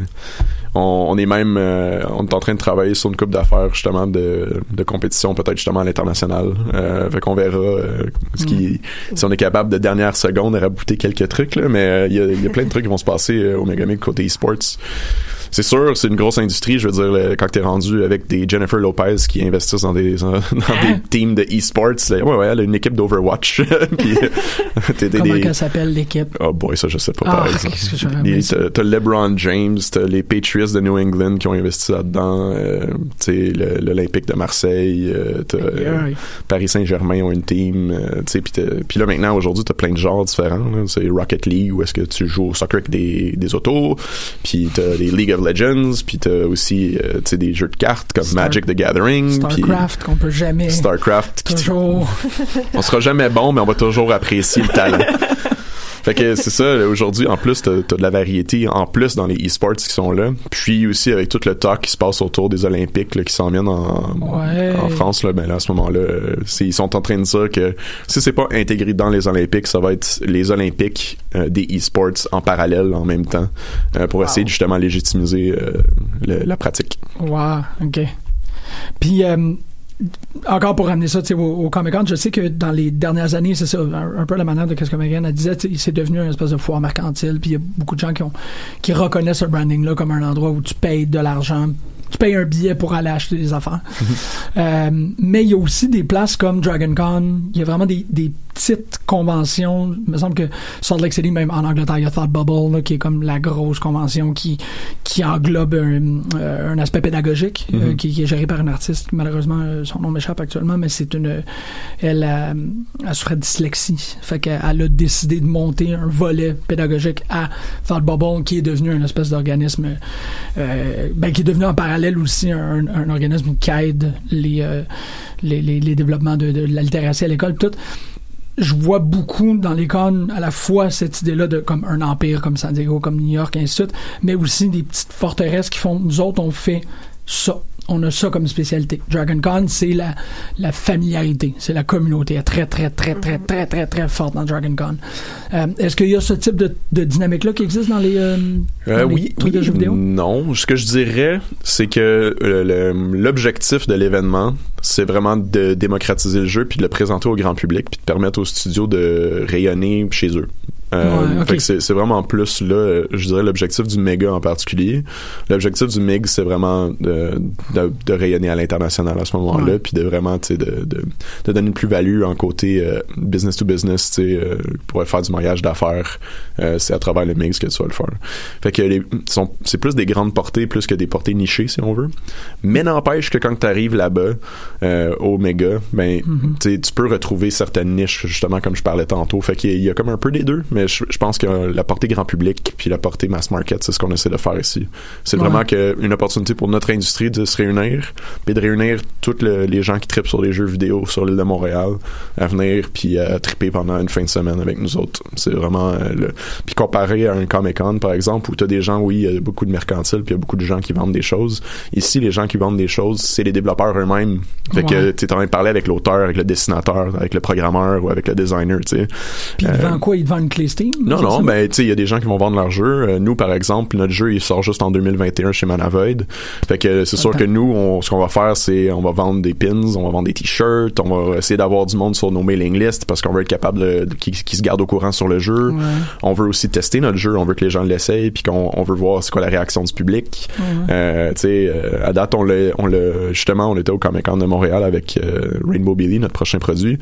[SPEAKER 9] on, on est même euh, on est en train de travailler sur une coupe d'affaires justement de, de compétition peut-être justement à l'international. Euh, fait qu'on verra euh, ce qui si on est capable de dernière seconde rabouter quelques trucs là mais euh, il y, a, il y a plein de trucs qui vont se passer euh, au Megamig côté e-sports c'est sûr, c'est une grosse industrie. Je veux dire, le- quand t'es rendu avec des Jennifer Lopez qui investissent dans des dans <laughs> des teams de e-sports, ouais, ouais, elle a une équipe d'Overwatch. <laughs> <laughs> Des,
[SPEAKER 10] Comment
[SPEAKER 9] des-
[SPEAKER 10] s'appelle l'équipe?
[SPEAKER 9] Oh boy, ça je sais pas
[SPEAKER 10] Ah,
[SPEAKER 9] par exemple.
[SPEAKER 10] ça.
[SPEAKER 9] T'as LeBron James, t'as les Patriots de New England qui ont investi là-dedans, euh, tu sais l'Olympique de Marseille, euh, t'as euh. Paris Saint-Germain ont une team, euh, tu sais puis là maintenant aujourd'hui t'as plein de genres différents. C'est Rocket League où est-ce que tu joues au soccer avec des, des autos, puis t'as les League of Legends, puis t'as aussi euh, des jeux de cartes comme
[SPEAKER 10] Star-
[SPEAKER 9] Magic the Gathering,
[SPEAKER 10] Starcraft qu'on peut jamais.
[SPEAKER 9] Starcraft qui
[SPEAKER 10] Toujours. <laughs>
[SPEAKER 9] on sera jamais bon, mais on va toujours apprécier le talent. <laughs> Fait que c'est ça, aujourd'hui, en plus, t'as as de la variété, en plus dans les e-sports qui sont là. Puis aussi avec tout le talk qui se passe autour des Olympiques là, qui s'en viennent en,
[SPEAKER 10] Ouais.
[SPEAKER 9] en France, là, ben là, à ce moment-là, euh, ils sont en train de dire que si c'est pas intégré dans les Olympiques, ça va être les Olympiques euh, des e-sports en parallèle en même temps euh, pour essayer de justement légitimiser euh, le- la pratique.
[SPEAKER 10] Wow, ok. Puis, euh, encore pour ramener ça au, au Comic Con, je sais que dans les dernières années, c'est ça, un, peu la manière de ce que Megan disait, c'est devenu une espèce de foire mercantile, puis il y a beaucoup de gens qui reconnaissent ce branding-là comme un endroit où tu payes de l'argent. Tu payes un billet pour aller acheter des affaires. <laughs> Euh, mais il y a aussi des places comme Dragon Con. Il y a vraiment des, des petites conventions. Il me semble que Salt Lake City, même en Angleterre, il y a Thought Bubble, là, qui est comme la grosse convention qui, qui englobe un, euh, un aspect pédagogique, euh,
[SPEAKER 11] Mhm.
[SPEAKER 10] qui, qui est géré par une artiste. Malheureusement, son nom m'échappe actuellement, mais c'est une. Elle, a- elle souffrait de dyslexie. Fait qu'elle elle a décidé de monter un volet pédagogique à Thought Bubble, qui est devenu un espèce d'organisme, euh, ben, qui est devenu en parallèle aussi un, un organisme qui aide les, euh, les, les, développements de, de à l'école. Tout je vois beaucoup dans cons à la fois cette idée-là de comme un empire comme San Diego, comme New York, ainsi de suite, mais aussi des petites forteresses qui font, nous autres, on fait ça. On a ça comme spécialité. Dragon Con, c'est la, la familiarité, c'est la communauté. Elle est très, très, très, très, très, très, très forte dans Dragon Con. Euh, Est-ce qu'il y a ce type de, de dynamique-là qui existe dans les, euh,
[SPEAKER 9] Euh,
[SPEAKER 10] dans les
[SPEAKER 9] oui,
[SPEAKER 10] trucs
[SPEAKER 9] oui,
[SPEAKER 10] de jeux vidéo?
[SPEAKER 9] non. Ce que je dirais, c'est que l'objectif de l'événement, c'est vraiment de démocratiser le jeu puis de le présenter au grand public puis de permettre aux studios de rayonner chez eux. Euh,
[SPEAKER 11] Ouais,
[SPEAKER 9] c'est vraiment plus là, je dirais l'objectif du méga en particulier. L'objectif du MIG, c'est vraiment de, de, de rayonner à l'international à ce moment-là, puis de vraiment, de, de, de donner une plus-value en côté euh, business to business, tu sais, euh, pour faire du mariage d'affaires, euh, c'est à travers le MIG que tu vas le faire. Fait que c'est plus des grandes portées plus que des portées nichées, si on veut. Mais n'empêche que quand tu arrives là-bas, euh, au méga, ben, tu sais, tu peux retrouver certaines niches, justement, comme je parlais tantôt. Fait qu'il y a comme un peu des deux, mais je, je pense que la portée grand public puis la portée mass market, c'est ce qu'on essaie de faire ici. C'est
[SPEAKER 11] Ouais.
[SPEAKER 9] vraiment que une opportunité pour notre industrie de se réunir, puis de réunir tous le- les gens qui tripent sur les jeux vidéo sur l'île de Montréal à venir puis à triper pendant une fin de semaine avec nous autres. C'est vraiment euh, le puis comparé à un Comic Con par exemple où tu as des gens oui, il y a beaucoup de mercantiles puis il y a beaucoup de gens qui vendent des choses. Ici les gens qui vendent des choses, c'est les développeurs eux-mêmes. Fait que
[SPEAKER 10] Ouais.
[SPEAKER 9] tu es en train de parler avec l'auteur, avec le dessinateur, avec le programmeur ou avec le designer, tu sais.
[SPEAKER 10] Puis
[SPEAKER 9] Euh,
[SPEAKER 10] vend quoi? Il vend une clé Steam?
[SPEAKER 9] non, non, ben, tu sais, il y a des gens qui vont vendre leur jeu. Euh, nous, par exemple, notre jeu, il sort juste en 2021 chez Manavoid. Fait que c'est sûr
[SPEAKER 11] Attends.
[SPEAKER 9] que nous, on- ce qu'on va faire, c'est on va vendre des pins, on va vendre des t-shirts, on va essayer d'avoir du monde sur nos mailing lists parce qu'on veut être capable de, qui, qui se garde au courant sur le jeu.
[SPEAKER 11] Ouais.
[SPEAKER 9] On veut aussi tester notre jeu, on veut que les gens l'essayent puis qu'on on veut voir c'est quoi la réaction du public.
[SPEAKER 11] Ouais.
[SPEAKER 9] Euh, tu sais, euh, à date, on l'a, on l'a, justement, on était au Comic Con de Montréal avec euh, Rainbow Billy, notre prochain produit.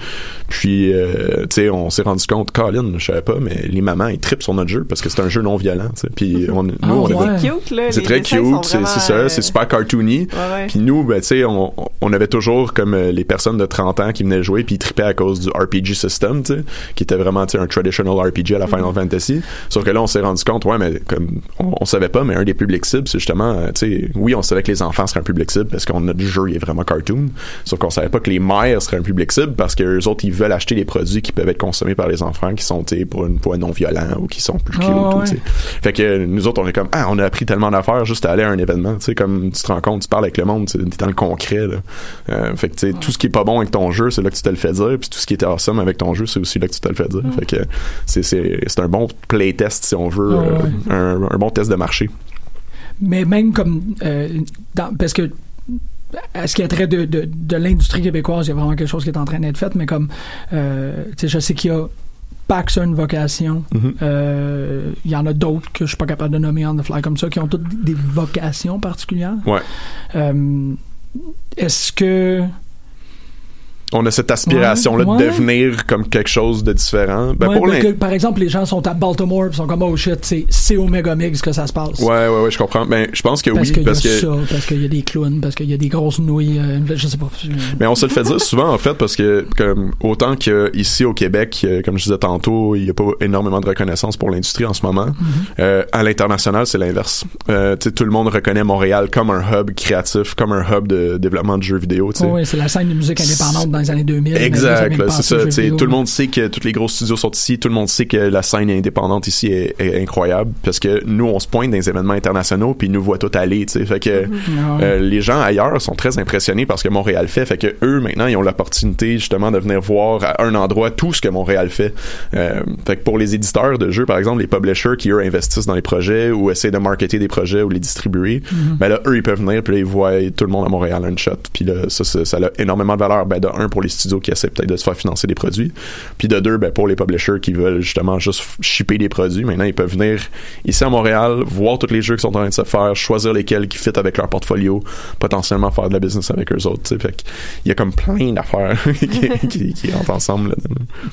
[SPEAKER 9] Puis, euh, tu sais, on s'est rendu compte, Colin, je savais pas, mais les mamans, ils trippent sur notre jeu parce que c'est un jeu non violent, tu sais. Puis, <laughs> on, nous, on
[SPEAKER 8] c'est
[SPEAKER 9] avait-
[SPEAKER 8] cute, là.
[SPEAKER 9] c'est
[SPEAKER 8] les
[SPEAKER 9] très cute, c'est,
[SPEAKER 8] vraiment,
[SPEAKER 9] c'est ça,
[SPEAKER 8] euh,
[SPEAKER 9] c'est super cartoony.
[SPEAKER 8] Ouais, ouais.
[SPEAKER 9] Puis nous, ben, tu sais, on, on avait toujours comme euh, les personnes de 30 ans qui venaient jouer puis ils trippaient à cause du RPG system, tu sais, qui était vraiment, tu sais, un traditional RPG à la Final Fantasy. Sauf que là, on s'est rendu compte, ouais, mais comme, on, on savait pas, mais un des publics cibles, c'est justement, euh, tu sais, oui, on savait que les enfants seraient un public cible parce qu'on notre jeu, il est vraiment cartoon. Sauf qu'on savait pas que les mères seraient un public cible parce que les autres, ils veulent acheter des produits qui peuvent être consommés par les enfants qui sont, tu sais, pour une fois non violents ou qui sont plus cute,
[SPEAKER 11] ouais.
[SPEAKER 9] sais. Fait que nous autres, on est comme, ah, on a appris tellement d'affaires juste à aller à un événement. Tu sais, comme tu te rends compte, tu parles avec le monde, tu es dans le concret. Là. Euh, fait que tu sais, tout ce qui est pas bon avec ton jeu, c'est là que tu te le fais dire. Puis tout ce qui était awesome avec ton jeu, c'est aussi là que tu te le fais dire. Fait que c'est, un bon playtest, si on veut,
[SPEAKER 10] Ah,
[SPEAKER 9] euh, un, un bon test de marché.
[SPEAKER 10] mais même comme euh, dans, parce que à ce qui est trait de, de, de l'industrie québécoise, il y a vraiment quelque chose qui est en train d'être fait, mais comme euh, tu sais, je sais qu'il y a Pax a une vocation.
[SPEAKER 9] Mhm.
[SPEAKER 10] Euh, Il y en a d'autres que je suis pas capable de nommer on the fly comme ça, qui ont toutes des vocations particulières.
[SPEAKER 9] Ouais.
[SPEAKER 10] Euh, Est-ce que
[SPEAKER 9] On a cette aspiration-là
[SPEAKER 10] Ouais,
[SPEAKER 9] de devenir comme quelque chose de différent. Ben,
[SPEAKER 10] Ouais,
[SPEAKER 9] pour
[SPEAKER 10] mais
[SPEAKER 9] l'in-
[SPEAKER 10] que, par exemple, les gens sont à Baltimore et sont comme oh shit, c'est c'est au Megamix que ça se passe.
[SPEAKER 9] Ouais, ouais, ouais, je comprends. Ben, je pense que
[SPEAKER 10] parce
[SPEAKER 9] oui,
[SPEAKER 10] y a
[SPEAKER 9] parce que.
[SPEAKER 10] ça, parce qu'il y a des clowns, parce qu'il y a des grosses nouilles, euh, je sais pas.
[SPEAKER 9] Mais on se le fait dire souvent en fait parce que comme autant que ici au Québec, euh, comme je disais tantôt, il y a pas énormément de reconnaissance pour l'industrie en ce moment. Euh, à l'international, c'est l'inverse. Euh, tu sais, tout le monde reconnaît Montréal comme un hub créatif, comme un hub de développement de jeux vidéo. tu sais.
[SPEAKER 10] oui, c'est la scène de musique indépendante dans les années 2000. mais les
[SPEAKER 9] Exact, c'est ça. Tout le monde sait que tous les gros studios sont ici. Tout le monde sait que la scène indépendante ici est, est incroyable parce que nous, on se pointe dans les événements internationaux puis ils nous voient tout aller. tu sais. Fait que
[SPEAKER 10] Ah ouais.
[SPEAKER 9] euh, les gens ailleurs sont très impressionnés par ce que Montréal fait. Fait que eux maintenant, ils ont l'opportunité justement de venir voir à un endroit tout ce que Montréal fait. Euh, fait que pour les éditeurs de jeux, par exemple, les publishers qui eux investissent dans les projets ou essaient de marketer des projets ou les distribuer,
[SPEAKER 10] Mhm.
[SPEAKER 9] ben là eux ils peuvent venir puis là ils voient tout le monde à Montréal un shot. Puis là ça, ça ça a énormément de valeur. Ben de un pour les studios qui essaient peut-être de se faire financer des produits, puis de deux ben pour les publishers qui veulent justement juste shipper des produits. Maintenant ils peuvent venir ici à Montréal, voir tous les jeux qui sont en train de se faire, choisir lesquels qui fit avec leur portfolio, potentiellement faire de la business avec eux autres. Fait il y a comme plein d'affaires <laughs> qui, qui, qui rentrent ensemble. là.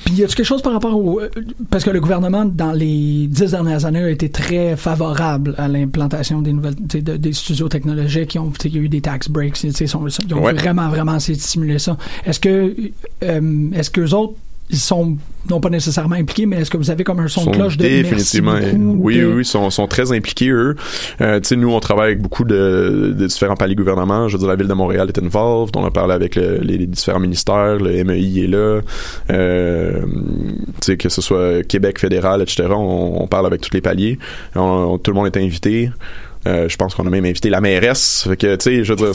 [SPEAKER 10] Puis y a-tu quelque chose par rapport au. euh, Parce que le gouvernement, dans les dix dernières années, a été très favorable à l'implantation des nouvelles, tu sais, de- des studios technologiques. Ils ont, tu sais, il y a eu des tax breaks. Ils, ont
[SPEAKER 9] Ouais.
[SPEAKER 10] vraiment, vraiment essayé de stimuler ça. Est-ce que, euh, est-ce qu'eux autres, ils sont non pas nécessairement impliqués, mais est-ce que vous avez comme un son de cloche de
[SPEAKER 9] définitivement
[SPEAKER 10] merci beaucoup
[SPEAKER 9] oui
[SPEAKER 10] de-
[SPEAKER 9] oui oui sont, sont très impliqués eux. Euh, tu sais nous on travaille avec beaucoup de, de différents paliers gouvernements. Je veux dire la ville de Montréal est involved. On a parlé avec le- les, les différents ministères. Le MEI est là. Euh, tu sais que ce soit Québec fédéral etc on, on parle avec tous les paliers. On- tout le monde est invité euh, je pense qu'on a même invité la mairesse. Fait que, tu sais, je veux dire,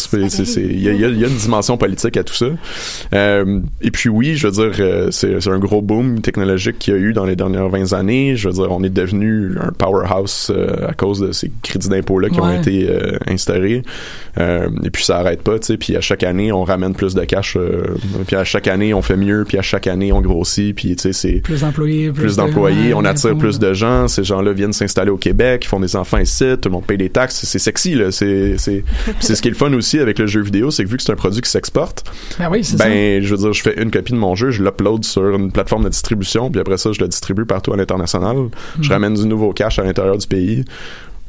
[SPEAKER 9] il y a, y y une dimension politique à tout ça. Euh, et puis oui, je veux dire, euh, c'est un gros boom technologique qu'il y a eu dans les dernières 20 années. Je veux dire, on est devenu un powerhouse euh, à cause de ces crédits d'impôt-là qui ont été instaurés. Et puis ça arrête pas, tu sais. Puis à chaque année, on ramène plus de cash. puis à chaque année, on fait mieux. Puis à chaque année, on grossit. Puis, tu sais, c'est
[SPEAKER 10] Plus d'employés.
[SPEAKER 9] plus
[SPEAKER 10] de-
[SPEAKER 9] d'employés, on attire
[SPEAKER 10] ouais.
[SPEAKER 9] plus de gens, ces gens-là viennent s'installer au Québec, ils font des enfants ici, tout le monde paye des c'est sexy là, c'est c'est ce qui est le fun aussi avec le jeu vidéo, c'est que vu que c'est un produit qui s'exporte,
[SPEAKER 10] Ben oui, c'est ça.
[SPEAKER 9] ben je veux dire, je fais une copie de mon jeu, je l'upload sur une plateforme de distribution, puis après ça je le distribue partout à l'international, je ramène du nouveau cash à l'intérieur du pays.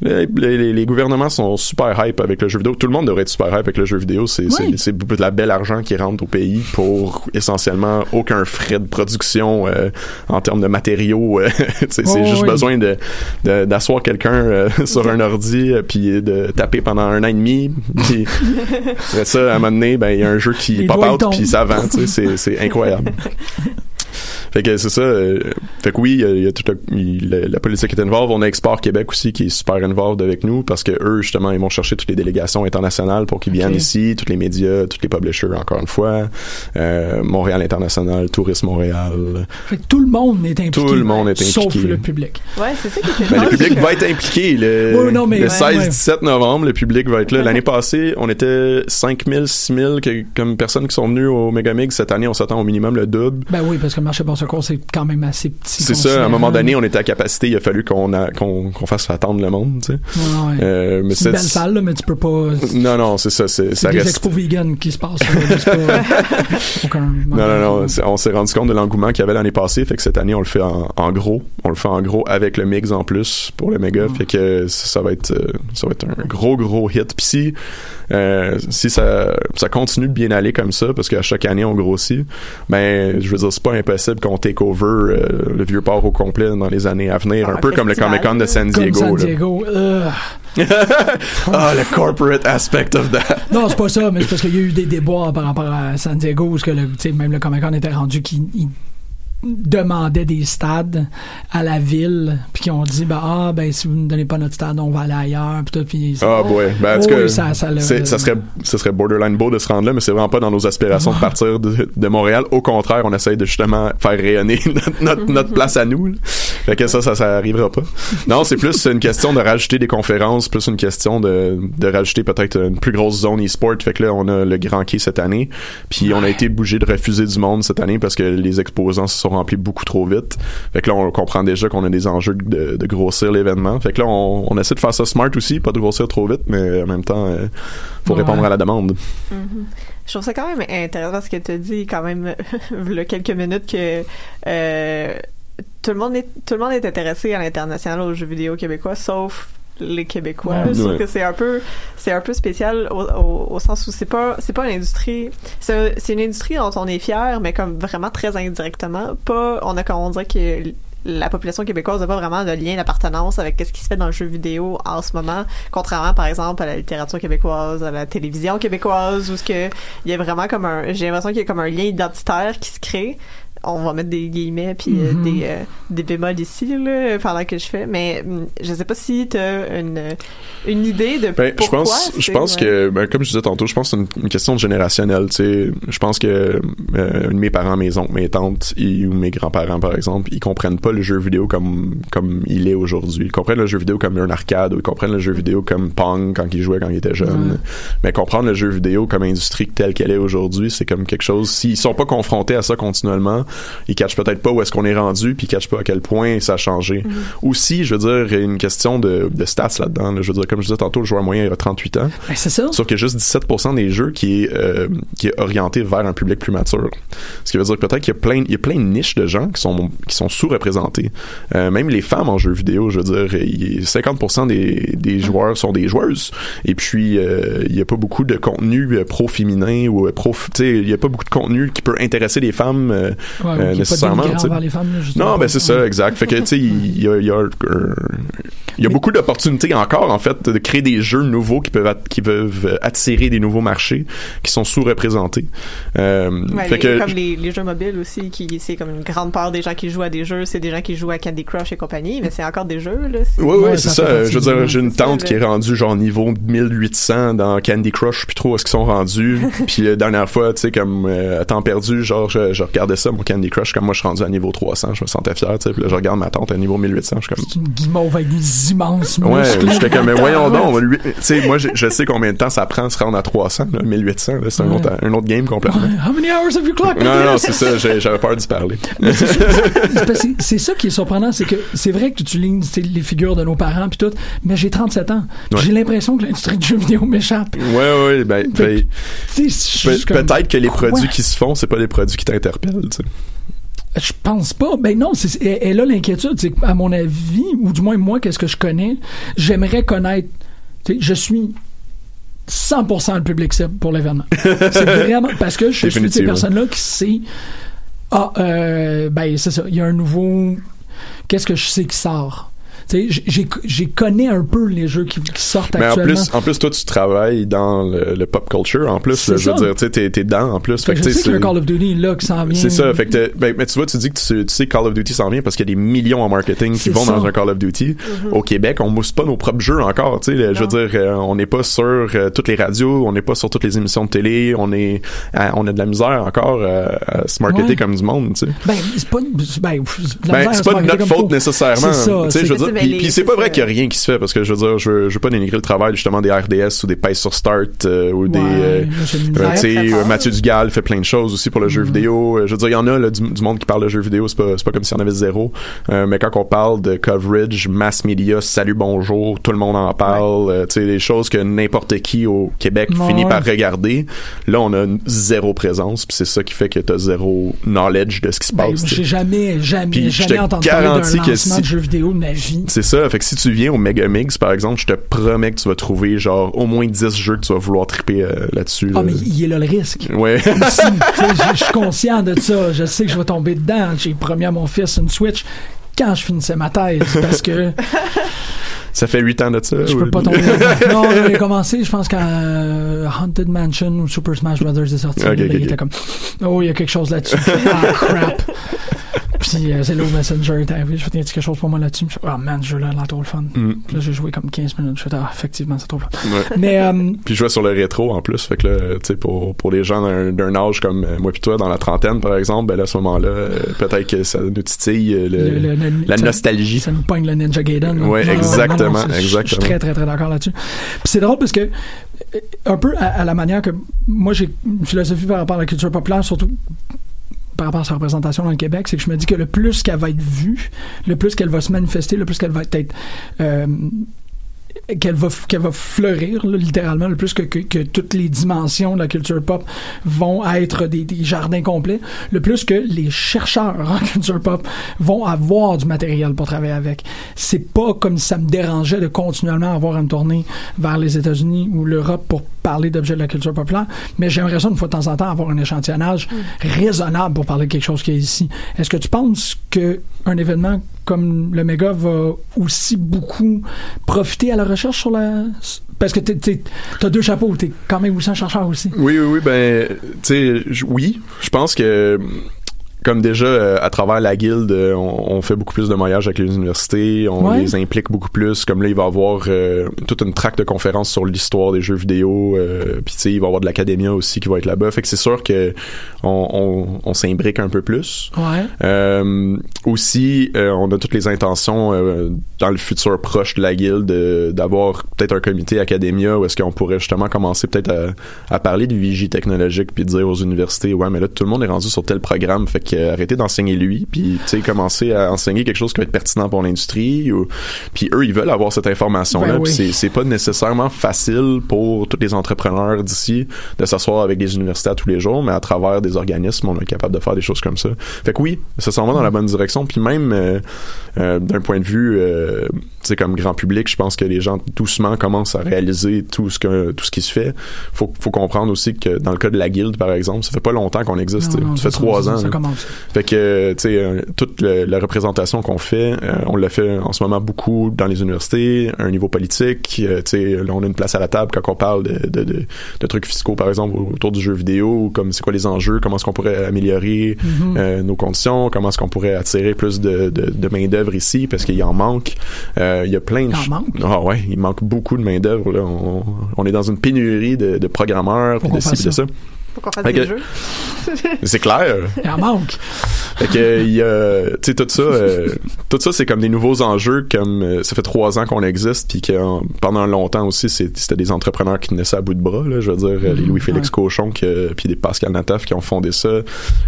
[SPEAKER 9] Les, les- les gouvernements sont super hype avec le jeu vidéo. Tout le monde devrait être super hype avec le jeu vidéo. C'est beaucoup de la belle argent qui rentre au pays pour essentiellement aucun frais de production euh, en termes de matériaux. euh, <laughs> c'est juste
[SPEAKER 10] oui.
[SPEAKER 9] besoin de de- d'asseoir quelqu'un euh, <laughs> sur un ordi euh, puis de taper pendant un an et demi. Puis <laughs> après ça, à un moment donné, ben il y a un jeu qui pop out puis ça vend. c'est incroyable. Fait que c'est ça. euh, fait que oui, il y a, il y a toute la, il- la- la politique est involved. On a Export Québec aussi qui est super involved avec nous parce que eux, justement, ils vont chercher toutes les délégations internationales pour qu'ils viennent ici, tous les médias, tous les publishers, encore une fois. Euh, Montréal International, Tourisme Montréal.
[SPEAKER 10] Fait que tout le monde est impliqué.
[SPEAKER 9] Tout le monde est
[SPEAKER 10] Sauf
[SPEAKER 9] impliqué.
[SPEAKER 10] le public.
[SPEAKER 8] Ouais, c'est ça qui est
[SPEAKER 9] Ben, le public va être impliqué. Le,
[SPEAKER 10] Oui, non, mais-
[SPEAKER 9] le
[SPEAKER 10] Ouais,
[SPEAKER 9] 16-17 novembre, le public va être là. L'année passée, on était 5000, 6000 que- comme personnes qui sont venues au Megamig. Cette année, on s'attend au minimum le double.
[SPEAKER 10] Ben oui, parce que marché bon secours, c'est quand même assez petit.
[SPEAKER 9] C'est ça, à un moment donné, on était à capacité, il a fallu qu'on qu'on qu'on fasse attendre le monde, tu sais.
[SPEAKER 10] Ouais, ouais.
[SPEAKER 9] Euh, mais
[SPEAKER 10] c'est une belle salle, là, mais tu peux pas.
[SPEAKER 9] Non, non, c'est ça, c'est,
[SPEAKER 10] des
[SPEAKER 9] reste.
[SPEAKER 10] expos vegan qui se passent. pas- <laughs> aucun-
[SPEAKER 9] Non, non, non, on s'est rendu compte de l'engouement qu'il y avait l'année passée, fait que cette année, on le fait en, en gros. On le fait en gros avec le mix en plus pour le méga, fait que ça, ça va être, euh, ça va être un gros, gros hit. Puis si, euh, si ça, ça continue de bien aller comme ça, parce qu'à chaque année, on grossit, ben, je veux dire, c'est pas impossible qu'on take over euh, le vieux port au complet dans les années à venir, un
[SPEAKER 8] Ah,
[SPEAKER 9] peu comme le Comic Con de San
[SPEAKER 10] Comme
[SPEAKER 9] Diego.
[SPEAKER 10] San
[SPEAKER 9] là.
[SPEAKER 10] Diego. <laughs>
[SPEAKER 9] Ah, le corporate aspect of that.
[SPEAKER 10] Non, c'est pas ça, mais c'est parce qu'il y a eu des débats par rapport à San Diego, où ce que le, même le Comic Con était rendu qui demandait des stades à la ville, puis qui ont dit ben, ah ben si vous ne donnez pas notre stade, on va aller ailleurs, puis tout, puis
[SPEAKER 9] Ah, boy. Ben, en tout
[SPEAKER 10] Oh,
[SPEAKER 9] cas,
[SPEAKER 10] oui, ça- ça
[SPEAKER 9] serait, ça serait borderline beau de se rendre là, mais c'est vraiment pas dans nos aspirations de partir de, de Montréal. Au contraire, on essaye de justement faire rayonner <laughs> notre, notre, notre place à nous. là. Fait que ça, ça, ça arrivera pas. Non, c'est plus une question de rajouter des conférences, plus une question de, de rajouter peut-être une plus grosse zone e-sport. Fait que là, on a le Grand Quai cette année. Puis on a été bougé de refuser du monde cette année parce que les exposants se sont remplis beaucoup trop vite. Fait que là, on comprend déjà qu'on a des enjeux de, de grossir l'événement. Fait que là, on, on essaie de faire ça smart aussi, pas de grossir trop vite, mais en même temps, euh, faut
[SPEAKER 10] Ouais.
[SPEAKER 9] répondre à la demande.
[SPEAKER 8] Mhm. Je trouve ça quand même intéressant ce que tu as dit quand même <laughs> il y a quelques minutes que euh, tout le monde est tout le monde est intéressé à l'international aux jeux vidéo québécois sauf les Québécois.
[SPEAKER 10] Ouais.
[SPEAKER 8] Je trouve
[SPEAKER 9] Ouais.
[SPEAKER 8] que c'est un peu c'est un peu spécial au, au, au sens où c'est pas c'est pas une industrie c'est un- c'est une industrie dont on est fier mais comme vraiment très indirectement pas on a comme on dirait que la population québécoise n'a pas vraiment de lien d'appartenance avec ce qui se fait dans le jeu vidéo en ce moment, contrairement par exemple à la littérature québécoise, à la télévision québécoise, où ce que il y a vraiment comme un, j'ai l'impression qu'il y a comme un lien identitaire qui se crée. On va mettre des guillemets puis euh,
[SPEAKER 10] Mhm.
[SPEAKER 8] des, euh, des bémols ici là, pendant que je fais, mais hum, je sais pas si tu as une, une idée de
[SPEAKER 9] Ben, je
[SPEAKER 8] pourquoi.
[SPEAKER 9] pense, je pense
[SPEAKER 8] ouais.
[SPEAKER 9] que, ben, comme je disais tantôt, je pense que c'est une, une question de générationnel. Tu sais, je pense que euh, mes parents, mes oncles, mes tantes ou mes grands-parents, par exemple, ils comprennent pas le jeu vidéo comme comme il est aujourd'hui. Ils comprennent le jeu vidéo comme un arcade ou ils comprennent le jeu vidéo comme Pong quand ils jouaient quand ils étaient jeunes. Mais comprendre le jeu vidéo comme industrie telle qu'elle est aujourd'hui, c'est comme quelque chose. S'ils sont pas confrontés à ça continuellement, ils catchent peut-être pas où est-ce qu'on est rendu, puis ils catchent pas à quel point ça a changé. Aussi, je veux dire, il y a une question de, de stats là-dedans. là. Je veux dire, comme je disais tantôt, le joueur moyen il a 38 ans.
[SPEAKER 10] Ben, c'est ça.
[SPEAKER 9] Sauf qu'il y a juste 17% des jeux qui est, euh, qui est orienté vers un public plus mature. Ce qui veut dire peut-être qu'il y a plein, il y a plein de niches de gens qui sont, qui sont sous-représentés. Euh, même les femmes en jeux vidéo, je veux dire, il y a 50% des, des joueurs sont des joueuses. Et puis, euh, il y a pas beaucoup de contenu euh, pro-féminin ou euh, pro, tu sais, il y a pas beaucoup de contenu qui peut intéresser les femmes euh,
[SPEAKER 10] Ouais,
[SPEAKER 9] euh,
[SPEAKER 10] pas
[SPEAKER 9] nécessairement.
[SPEAKER 10] les femmes, là.
[SPEAKER 9] Non, ben c'est ça, exact. Fait que tu sais, il y a, il y a, y beaucoup d'opportunités encore en fait de créer des jeux nouveaux qui peuvent qui peuvent attirer des nouveaux marchés qui sont sous-représentés. Euh,
[SPEAKER 8] Ouais,
[SPEAKER 9] fait
[SPEAKER 8] les-
[SPEAKER 9] que
[SPEAKER 8] comme les, les jeux mobiles aussi, qui c'est comme une grande part des gens qui jouent à des jeux, c'est des gens qui jouent à Candy Crush et compagnie, mais c'est encore des jeux là.
[SPEAKER 9] ouais, Ouais, c'est
[SPEAKER 10] ça
[SPEAKER 9] Je veux dire, j'ai une tante qui est rendue genre niveau 1800 dans Candy Crush, puis trop où est-ce qu'ils sont rendus? <laughs> puis la dernière fois, tu sais, comme euh, à temps perdu, genre, je, je regardais ça, mon Candy Crush, comme moi, je suis rendu à niveau 300, je me sentais fier, tu sais. Puis là, je regarde ma tante à niveau 1800, je suis comme,
[SPEAKER 10] C'est une guimauve avec des immenses
[SPEAKER 9] Ouais, j'étais comme, mais voyons <laughs> donc, tu sais, moi, je, sais combien de temps ça prend de se rendre à 300, là, 1800, là, c'est un, autre, un autre game complètement.
[SPEAKER 10] How many hours have you clocked?
[SPEAKER 9] Non, non, c'est ça, j'ai- j'avais peur d'y parler.
[SPEAKER 10] C'est ça qui est surprenant, c'est que c'est vrai que tu lignes les figures de nos parents puis tout, mais j'ai 37 ans.
[SPEAKER 9] Ouais.
[SPEAKER 10] J'ai l'impression que l'industrie du jeu vidéo m'échappe.
[SPEAKER 9] Ouais, ouais, ben, ben, peut-être que les produits qui se font, c'est pas les produits qui t'interpellent, tu sais.
[SPEAKER 10] Je pense pas. Ben non, c'est elle, elle a l'inquiétude. C'est à mon avis, ou du moins moi, qu'est-ce que je connais, j'aimerais connaître. je suis 100% le public cible pour l'événement. <laughs> c'est vraiment parce que je suis de ces personnes-là qui sait. Ah, euh, ben c'est ça. Il y a un nouveau. Qu'est-ce que je sais qui sort? Tu sais, j'ai- j'ai connais un peu les jeux qui, qui sortent
[SPEAKER 9] Mais en
[SPEAKER 10] actuellement.
[SPEAKER 9] plus, en plus, toi, tu travailles dans le, le pop culture. En plus, là, je veux dire, tu sais, t'es, t'es dedans en plus.
[SPEAKER 10] Fait que
[SPEAKER 9] tu
[SPEAKER 10] je
[SPEAKER 9] sais,
[SPEAKER 10] sais qu'il y a un
[SPEAKER 9] c'est-
[SPEAKER 10] Call of Duty là qui s'en vient.
[SPEAKER 9] C'est ça. Fait que ben, mais tu vois, tu dis que tu, tu sais que Call of Duty s'en vient parce qu'il y a des millions en marketing qui vont
[SPEAKER 10] ça.
[SPEAKER 9] dans un Call of Duty. Au Québec, on mousse pas nos propres jeux encore. Tu sais, je veux dire, euh, on n'est pas sur euh, toutes les radios, on n'est pas sur toutes les émissions de télé, on est, à- on a de la misère encore euh, à se marketer
[SPEAKER 10] Ouais.
[SPEAKER 9] comme du monde. Tu sais.
[SPEAKER 10] Ben, c'est pas. Ben,
[SPEAKER 9] Ben, c'est pas de notre faute
[SPEAKER 10] faut.
[SPEAKER 9] nécessairement.
[SPEAKER 10] Ça,
[SPEAKER 9] je veux dire,
[SPEAKER 8] mais
[SPEAKER 9] puis,
[SPEAKER 8] les-
[SPEAKER 9] puis c'est pas vrai qu'il y a rien qui se fait parce que je veux dire, je veux, je veux pas dénigrer le travail justement des RDS ou des Pays sur Start euh, ou des
[SPEAKER 10] Ouais,
[SPEAKER 9] euh, euh, tu sais, euh. Mathieu Dugal fait plein de choses aussi pour le jeu vidéo. Euh, Je veux dire, il y en a là, du, du monde qui parle de jeu vidéo, c'est pas, c'est pas comme si on avait zéro. Euh, mais quand on parle de coverage, mass media, salut, bonjour, tout le monde en parle, euh, tu sais, des choses que n'importe qui au Québec
[SPEAKER 10] Ouais,
[SPEAKER 9] finit
[SPEAKER 10] ouais.
[SPEAKER 9] par regarder. Là, on a zéro présence, puis c'est ça qui fait que t'as zéro knowledge de ce qui se
[SPEAKER 10] Ben,
[SPEAKER 9] passe.
[SPEAKER 10] j'ai jamais, jamais,
[SPEAKER 9] Puis
[SPEAKER 10] jamais
[SPEAKER 9] te
[SPEAKER 10] entendu parler d'un lancement
[SPEAKER 9] si-
[SPEAKER 10] de jeu vidéo de ma vie.
[SPEAKER 9] C'est ça. Fait que si tu viens au Megamix, par exemple, je te promets que tu vas trouver genre au moins 10 jeux que tu vas vouloir triper euh, là-dessus.
[SPEAKER 10] Ah,
[SPEAKER 9] là.
[SPEAKER 10] mais il est là le risque.
[SPEAKER 9] Ouais. <laughs>
[SPEAKER 10] Je suis conscient de ça. Je sais que je vais tomber dedans. J'ai promis à mon fils une Switch quand je finissais ma thèse parce que
[SPEAKER 9] ça fait 8 ans de ça.
[SPEAKER 10] je peux pas tomber dedans. <laughs> Non, j'ai commencé, je pense quand euh, Haunted Mansion ou Super Smash Brothers est sorti. Il était comme, oh, il y a quelque chose là-dessus. ah, crap. Puis euh, Hello Messenger est arrivé. Je fais, y a quelque chose pour moi là-dessus? Je fais, oh man, ce jeu-là a l'air trop le fun.
[SPEAKER 9] Mm.
[SPEAKER 10] Puis là, j'ai joué comme 15 minutes. Je fais, ah, effectivement, c'est trop le fun.
[SPEAKER 9] Ouais.
[SPEAKER 10] Mais, euh,
[SPEAKER 9] Puis je jouais sur le rétro en plus, fait que là, tu sais, pour, pour les gens d'un, âge comme euh, moi puis toi, dans la trentaine par exemple, ben là, à ce moment-là, euh, peut-être que ça nous titille le-
[SPEAKER 10] Le- le- le-
[SPEAKER 9] la
[SPEAKER 10] ça-
[SPEAKER 9] nostalgie.
[SPEAKER 10] ça nous pogne le Ninja Gaiden. Non, non,
[SPEAKER 9] exactement,
[SPEAKER 10] non, c'est- Je suis
[SPEAKER 9] exactement.
[SPEAKER 10] très, très, très d'accord là-dessus. Puis c'est drôle parce que, un peu à, à la manière que moi, j'ai une philosophie par rapport à la culture populaire, surtout par rapport à sa représentation dans le Québec, c'est que je me dis que le plus qu'elle va être vue, le plus qu'elle va se manifester, le plus qu'elle va être euh, qu'elle va qu'elle va fleurir là, littéralement le plus que, que, que toutes les dimensions de la culture pop vont être des, des jardins complets le plus que les chercheurs en <laughs> culture pop vont avoir du matériel pour travailler avec. C'est pas comme si ça me dérangeait de continuellement avoir à me tourner vers les États-Unis ou l'Europe pour parler d'objets de la culture populaire mais j'aimerais ça une fois de temps en temps avoir un échantillonnage raisonnable pour parler de quelque chose qui est ici. Est-ce que tu penses que un événement comme le méga va aussi beaucoup profiter à la recherche sur la parce que tu as deux chapeaux t'es quand même aussi un chercheur aussi.
[SPEAKER 9] Oui, oui, oui, ben, tu sais, oui, je pense que comme déjà euh, à travers la guilde, euh, on, on fait beaucoup plus de mariage avec les universités, on
[SPEAKER 10] Ouais.
[SPEAKER 9] les implique beaucoup plus. Comme là, il va y avoir euh, toute une traque de conférences sur l'histoire des jeux vidéo. Puis tu sais, il va y avoir de l'académia aussi qui va être là-bas. Fait que c'est sûr que on, on, on s'imbrique un peu plus.
[SPEAKER 10] ouais
[SPEAKER 9] aussi, on a toutes les intentions dans le futur proche de la guilde de- d'avoir peut-être un comité académia où est-ce qu'on pourrait justement commencer peut-être à, à parler de vigie technologique puis dire aux universités ouais mais là tout le monde est rendu sur tel programme fait que euh, arrêtez d'enseigner lui puis tu sais commencer à enseigner quelque chose qui va être pertinent pour l'industrie ou puis eux ils veulent avoir cette information là
[SPEAKER 10] Ben oui.
[SPEAKER 9] c'est c'est pas nécessairement facile pour tous les entrepreneurs d'ici de s'asseoir avec des universités à tous les jours mais à travers des organismes on est capable de faire des choses comme ça fait que oui ça s'en va dans la bonne direction puis même euh, euh, d'un point de vue euh, tu sais comme grand public je pense que les gens doucement commencent à réaliser tout ce que tout ce qui se fait faut faut comprendre aussi que dans le cas de la guilde par exemple ça fait pas longtemps qu'on existe
[SPEAKER 10] Non, non,
[SPEAKER 9] ça fait trois ans
[SPEAKER 10] ça
[SPEAKER 9] là.
[SPEAKER 10] commence.
[SPEAKER 9] Fait que, tu sais, euh, toute le- la représentation qu'on fait, euh, on le fait en ce moment beaucoup dans les universités, à un niveau politique. euh, tu sais, là, on a une place à la table quand on parle de, de, de, de trucs fiscaux, par exemple, autour du jeu vidéo, comme c'est quoi les enjeux, comment est-ce qu'on pourrait améliorer
[SPEAKER 10] Mhm.
[SPEAKER 9] euh, nos conditions, comment est-ce qu'on pourrait attirer plus de, de, de main-d'œuvre ici, parce qu'il en manque. Euh, Il y a plein de
[SPEAKER 10] Il en manque?
[SPEAKER 9] Ah ouais, il manque beaucoup de main-d'œuvre. On, on est dans une pénurie de, de programmeurs, de ci, de
[SPEAKER 10] ça.
[SPEAKER 9] Ça.
[SPEAKER 8] Faut qu'on fasse
[SPEAKER 9] Fait
[SPEAKER 8] des jeux.
[SPEAKER 9] C'est clair.
[SPEAKER 10] il en manque
[SPEAKER 9] Fait que il y a, tu sais, tout ça, euh, tout ça, c'est comme des nouveaux enjeux. Comme euh, ça fait trois ans qu'on existe, puis que euh, pendant longtemps aussi, c'était des entrepreneurs qui naissaient à bout de bras. Là, je veux dire, euh, les Louis-Félix
[SPEAKER 10] ouais.
[SPEAKER 9] Cochon, puis des Pascal Nataf qui ont fondé ça.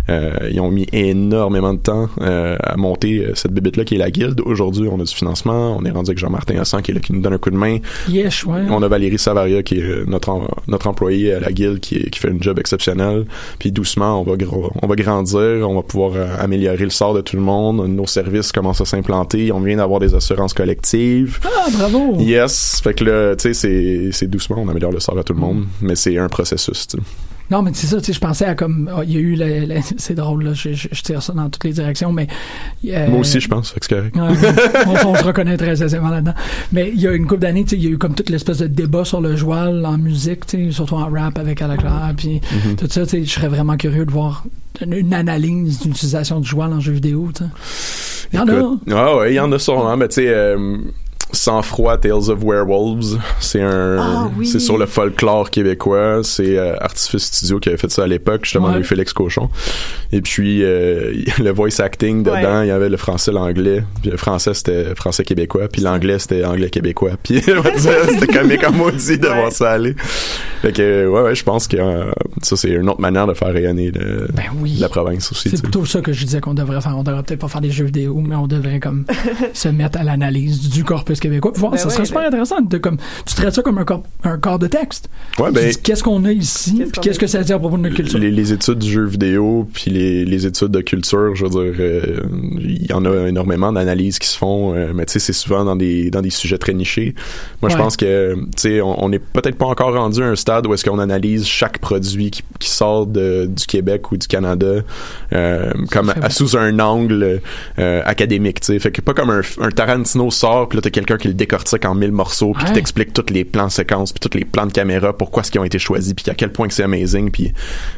[SPEAKER 9] Euh, ils ont mis énormément de temps euh, à monter cette bébête là qui est la guilde. Aujourd'hui, on a du financement. On est rendu avec Jean-Martin Hassan qui est là, qui nous donne un coup de main.
[SPEAKER 10] yes ouais
[SPEAKER 9] On a Valérie Savaria qui est notre notre employé à la guilde qui, qui fait un job exceptionnel. Puis doucement, on va on va grandir, on va pouvoir euh, améliorer le sort de tout le monde. Nos services commencent à s'implanter. On vient d'avoir des assurances collectives.
[SPEAKER 10] ah bravo
[SPEAKER 9] Yes, fait que là, tu sais, c'est doucement, on améliore le sort de tout le monde, mais c'est un processus.
[SPEAKER 10] Non, mais c'est ça, tu sais, je pensais à comme. ah, Il y a eu. la- <laughs> c'est drôle, là, je, je- je tire ça dans toutes les directions, mais. euh,
[SPEAKER 9] Moi aussi, je pense, c'est correct.
[SPEAKER 10] On, on se reconnaît très aisément là-dedans. Mais il y a une couple d'années, tu sais, il y a eu comme toute l'espèce de débat sur le joual en musique, tu sais, surtout en rap avec Alec Claire, puis
[SPEAKER 9] Mm-hmm.
[SPEAKER 10] tout ça, tu sais, je serais vraiment curieux de voir une, analyse d'utilisation du joual en jeu vidéo, tu sais. Il y en a.
[SPEAKER 9] Ah ouais, il y en a sûrement, mais tu sais, euh, Sans froid, Tales of Werewolves, c'est un,
[SPEAKER 8] Ah oui.
[SPEAKER 9] c'est sur le folklore québécois. C'est euh, Artifice Studio qui avait fait ça à l'époque, justement,
[SPEAKER 10] Ouais.
[SPEAKER 9] avec Félix Cochon. Et puis euh, <laughs> le voice acting dedans,
[SPEAKER 8] Ouais.
[SPEAKER 9] il y avait le français, l'anglais. Puis le français c'était français québécois, puis l'anglais c'était anglais québécois. Puis <laughs> c'était comique en maudit de
[SPEAKER 8] Ouais.
[SPEAKER 9] voir ça aller. Fait que ouais, ouais, je pense que euh, ça c'est une autre manière de faire rayonner le-
[SPEAKER 10] Ben oui.
[SPEAKER 9] la province aussi.
[SPEAKER 10] C'est plutôt ça que je disais qu'on devrait faire. On devrait peut-être pas faire des jeux vidéo, mais on devrait comme <laughs> se mettre à l'analyse du corpus québécois. Puis voir,
[SPEAKER 8] Ben
[SPEAKER 10] ça
[SPEAKER 8] ouais,
[SPEAKER 10] serait super
[SPEAKER 8] ben-
[SPEAKER 10] intéressant. De, comme, tu traites ça comme un corps, un corps de texte.
[SPEAKER 9] Ouais, ben
[SPEAKER 10] qu'est-ce qu'on a ici,
[SPEAKER 8] Qu'est-ce
[SPEAKER 10] puis qu'est-ce que ça dit à propos de notre culture?
[SPEAKER 9] les, les études du jeu vidéo puis les, les études de culture je veux dire euh, il y en a énormément d'analyses qui se font euh, mais tu sais c'est souvent dans des dans des sujets très nichés moi je pense que tu sais on on n'est peut-être pas encore rendu à un stade où est-ce qu'on analyse chaque produit qui, qui sort de, du Québec ou du Canada euh, comme sous un angle euh, académique tu sais fait que pas comme un, un Tarantino sort puis là t'as quelqu'un qui le décortique en mille morceaux puis qui
[SPEAKER 10] Ouais.
[SPEAKER 9] t'explique tous les plans séquences puis tous les plans de caméra pourquoi ce qui ont été choisis puis à quel point que c'est amazing puis tu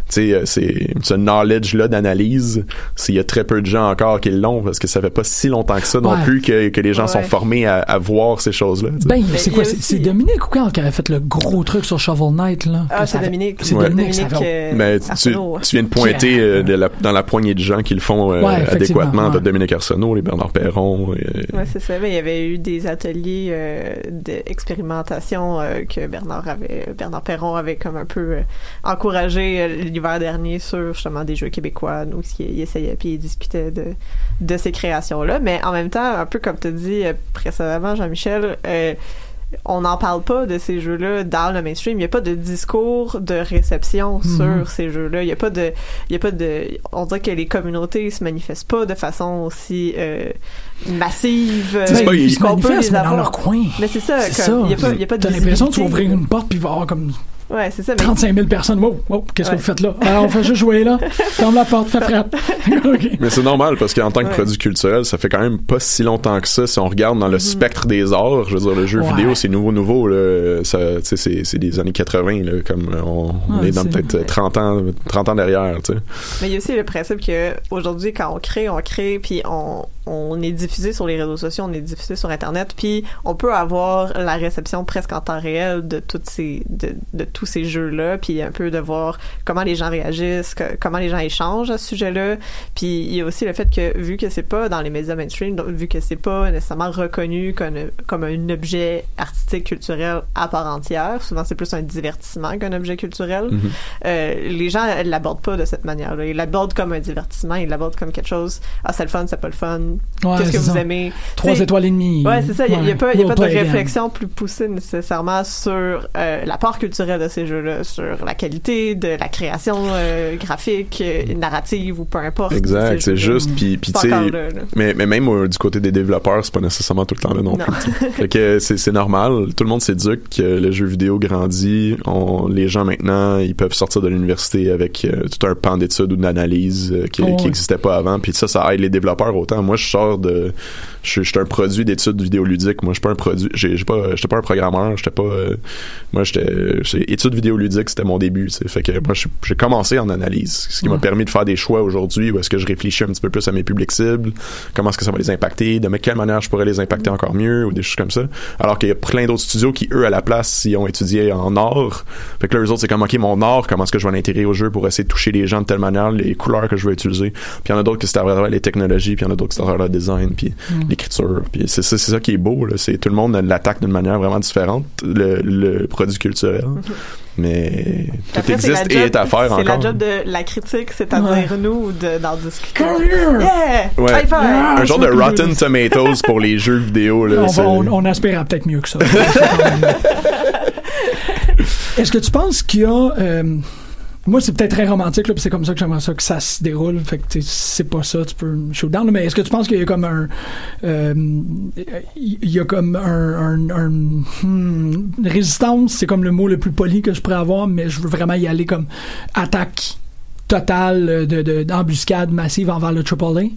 [SPEAKER 9] sais euh, c'est ce knowledge là d'analyse, il y a très peu de gens encore qui l'ont parce que ça fait pas si longtemps que ça non
[SPEAKER 10] Ouais.
[SPEAKER 9] plus que, que les gens sont formés à, à voir ces choses-là.
[SPEAKER 10] Ben,
[SPEAKER 8] Mais
[SPEAKER 10] c'est quoi? C'est Dominique ou quand qui avait fait le gros truc sur Shovel Knight, là?
[SPEAKER 8] Ah, c'est Dominique.
[SPEAKER 10] C'est. Dominique, avait-
[SPEAKER 8] euh,
[SPEAKER 9] Mais tu,
[SPEAKER 8] Arsenault.
[SPEAKER 9] tu viens de pointer euh, de la- dans la poignée de gens qui le font euh, adéquatement.
[SPEAKER 10] ouais.
[SPEAKER 9] T'as Dominique Arsenault, les Bernard Perron.
[SPEAKER 8] Ouais, c'est ça. Mais il y avait eu des ateliers euh, d'expérimentation euh, que Bernard avait, Bernard Perron avait comme un peu euh, encouragé l'hiver dernier sur justement des jeux québécois. Donc, il, essayait puis il discutait de, de ces créations-là. Mais en même temps, un peu comme tu dis précédemment, Jean-Michel, on n'en parle pas de ces jeux-là dans le mainstream. Il n'y a pas de discours de réception
[SPEAKER 10] Mhm.
[SPEAKER 8] sur ces jeux-là. Il n'y a pas de, il y a pas de, on dirait que les communautés se manifestent pas de façon aussi euh, massive.
[SPEAKER 9] C'est
[SPEAKER 8] euh,
[SPEAKER 9] pas-
[SPEAKER 10] ils se manifestent, mais dans leur coin.
[SPEAKER 8] Mais c'est ça, il y a pas, il y a pas de
[SPEAKER 10] T'as l'impression une porte puis comme
[SPEAKER 8] Ouais, c'est ça. Mais
[SPEAKER 10] 35 000 personnes. Wow, wow, qu'est-ce que vous faites là? Alors, on fait juste jouer là. <laughs> Ferme la porte, fais frappe. <laughs>
[SPEAKER 9] Mais c'est normal parce qu'en tant que
[SPEAKER 8] Ouais.
[SPEAKER 9] produit culturel, ça fait quand même pas si longtemps que ça. Si on regarde dans le spectre des arts, je veux dire, le jeu
[SPEAKER 10] Ouais.
[SPEAKER 9] vidéo, c'est nouveau, nouveau. C'est, des années 80, là, comme on, est dans peut-être 30 ans, 30 ans derrière. Tu sais.
[SPEAKER 8] Mais il y a aussi le principe que aujourd'hui, quand on crée, on crée, puis on, on est diffusé sur les réseaux sociaux, on est diffusé sur Internet, puis on peut avoir la réception presque en temps réel de toutes ces, de, de tous ces jeux-là, puis un peu de voir comment les gens réagissent, que- comment les gens échangent à ce sujet-là. Puis il y a aussi le fait que vu que c'est pas dans les médias mainstream, donc vu que c'est pas nécessairement reconnu comme, comme un objet artistique culturel à part entière, souvent c'est plus un divertissement qu'un objet culturel.
[SPEAKER 9] Mhm.
[SPEAKER 8] Euh, les gens euh, l'abordent pas de cette manière-là. Ils l'abordent comme un divertissement, ils l'abordent comme quelque chose. Ah, c'est le fun, c'est pas le fun.
[SPEAKER 10] Ouais,
[SPEAKER 8] Qu'est-ce que vous
[SPEAKER 10] ça.
[SPEAKER 8] aimez
[SPEAKER 10] Trois
[SPEAKER 8] T'sais,
[SPEAKER 10] étoiles et demie.
[SPEAKER 8] Ouais, c'est ça. Il n'y a,
[SPEAKER 10] Ouais.
[SPEAKER 8] pas, il y a pas de réflexion plus poussée nécessairement sur euh, la part culturelle de ces jeux-là, sur la qualité de la création euh, graphique, euh, narrative ou peu importe.
[SPEAKER 9] Exact,
[SPEAKER 8] ces
[SPEAKER 9] c'est juste. Puis, tu sais, mais, mais même euh, du côté des développeurs, c'est pas nécessairement tout le temps là non,
[SPEAKER 8] Non.
[SPEAKER 9] plus. fait que c'est, c'est normal. Tout le monde s'éduque que le jeu vidéo grandit. On, les gens maintenant, ils peuvent sortir de l'université avec euh, tout un pan d'études ou d'analyse euh, qui,
[SPEAKER 10] Oh,
[SPEAKER 9] qui
[SPEAKER 10] ouais.
[SPEAKER 9] existait pas avant. Puis ça, ça aide les développeurs autant. Moi, je sors de, je, suis- je suis un produit d'études vidéoludiques. Moi, je suis pas un produit. J'ai, j'ai pas, j'étais pas un programmeur. J'étais pas. euh, moi, j'étais, études vidéoludiques, c'était mon début. tu sais. Fait que moi, j'ai commencé en analyse, ce qui m'a
[SPEAKER 10] Ouais.
[SPEAKER 9] permis de faire des choix aujourd'hui où est-ce que je réfléchis un petit peu plus à mes publics cibles, comment est-ce que ça va les impacter, de quelle manière je pourrais les impacter encore mieux ou des choses comme ça. Alors qu'il y a plein d'autres studios qui, eux, à la place, ils ont étudié en art. Fait que là, eux autres, c'est comme, OK, mon art, comment est-ce que je vais l'intégrer au jeu pour essayer de toucher les gens de telle manière, les couleurs que je vais utiliser. Puis il y en a d'autres qui c'est à travers les technologies, puis il y en a d'autres qui c'est à travers le design, puis l'écriture. Puis c'est ça, c'est ça qui est beau, là. C'est tout le monde l'attaque d'une manière vraiment différente, le, le produit culturel. Mais tout
[SPEAKER 8] Après, c'est
[SPEAKER 9] existe et est à faire
[SPEAKER 8] C'est
[SPEAKER 9] encore.
[SPEAKER 8] la job de la critique, c'est-à-dire nous, de- d'en discuter. Yeah!
[SPEAKER 9] Ouais. Un genre de
[SPEAKER 10] c'est
[SPEAKER 9] Rotten Tomatoes pour les jeux vidéo. Là,
[SPEAKER 10] on,
[SPEAKER 9] c'est-
[SPEAKER 10] va- on, on aspire à peut-être mieux que ça. <laughs> Est-ce que tu penses qu'il y a. euh, moi, c'est peut-être très romantique, là, puis c'est comme ça que j'aimerais ça que ça se déroule. Fait que c'est pas ça, tu peux me shoot down. là, Mais est-ce que tu penses qu'il y a comme un. euh, Il y a comme un. un- un- hmm, résistance, c'est comme le mot le plus poli que je pourrais avoir, mais je veux vraiment y aller comme attaque totale de, de- d'embuscade massive envers le AAA.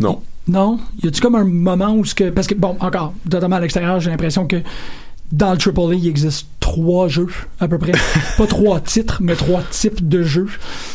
[SPEAKER 9] Non.
[SPEAKER 10] Non? Y a-tu comme un moment où ce que. Parce que, bon, encore, totalement à l'extérieur, j'ai l'impression que dans le AAA, il existe trois jeux, à peu près. <laughs> Pas trois titres, mais trois types de jeux.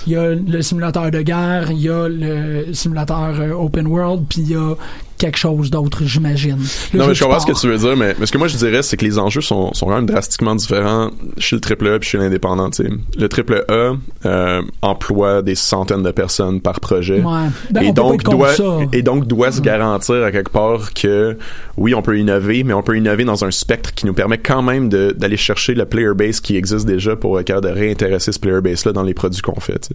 [SPEAKER 10] Il y a le simulateur de guerre, il y a le simulateur euh, open world, puis il y a quelque chose d'autre, j'imagine. Le
[SPEAKER 9] Non, mais je comprends ce que tu veux dire, mais, mais ce que moi je dirais, c'est que les enjeux sont, sont quand même drastiquement différents chez le AAA puis chez l'indépendant. tu sais. Le AAA euh, emploie des centaines de personnes par projet.
[SPEAKER 10] Ouais. Ben,
[SPEAKER 9] et, donc doit,
[SPEAKER 10] ça.
[SPEAKER 9] et donc doit se garantir à quelque part que oui, on peut innover, mais on peut innover dans un spectre qui nous permet quand même de- d'aller chercher le player base qui existe déjà pour être capable de réintéresser ce player base-là dans les produits qu'on fait. tu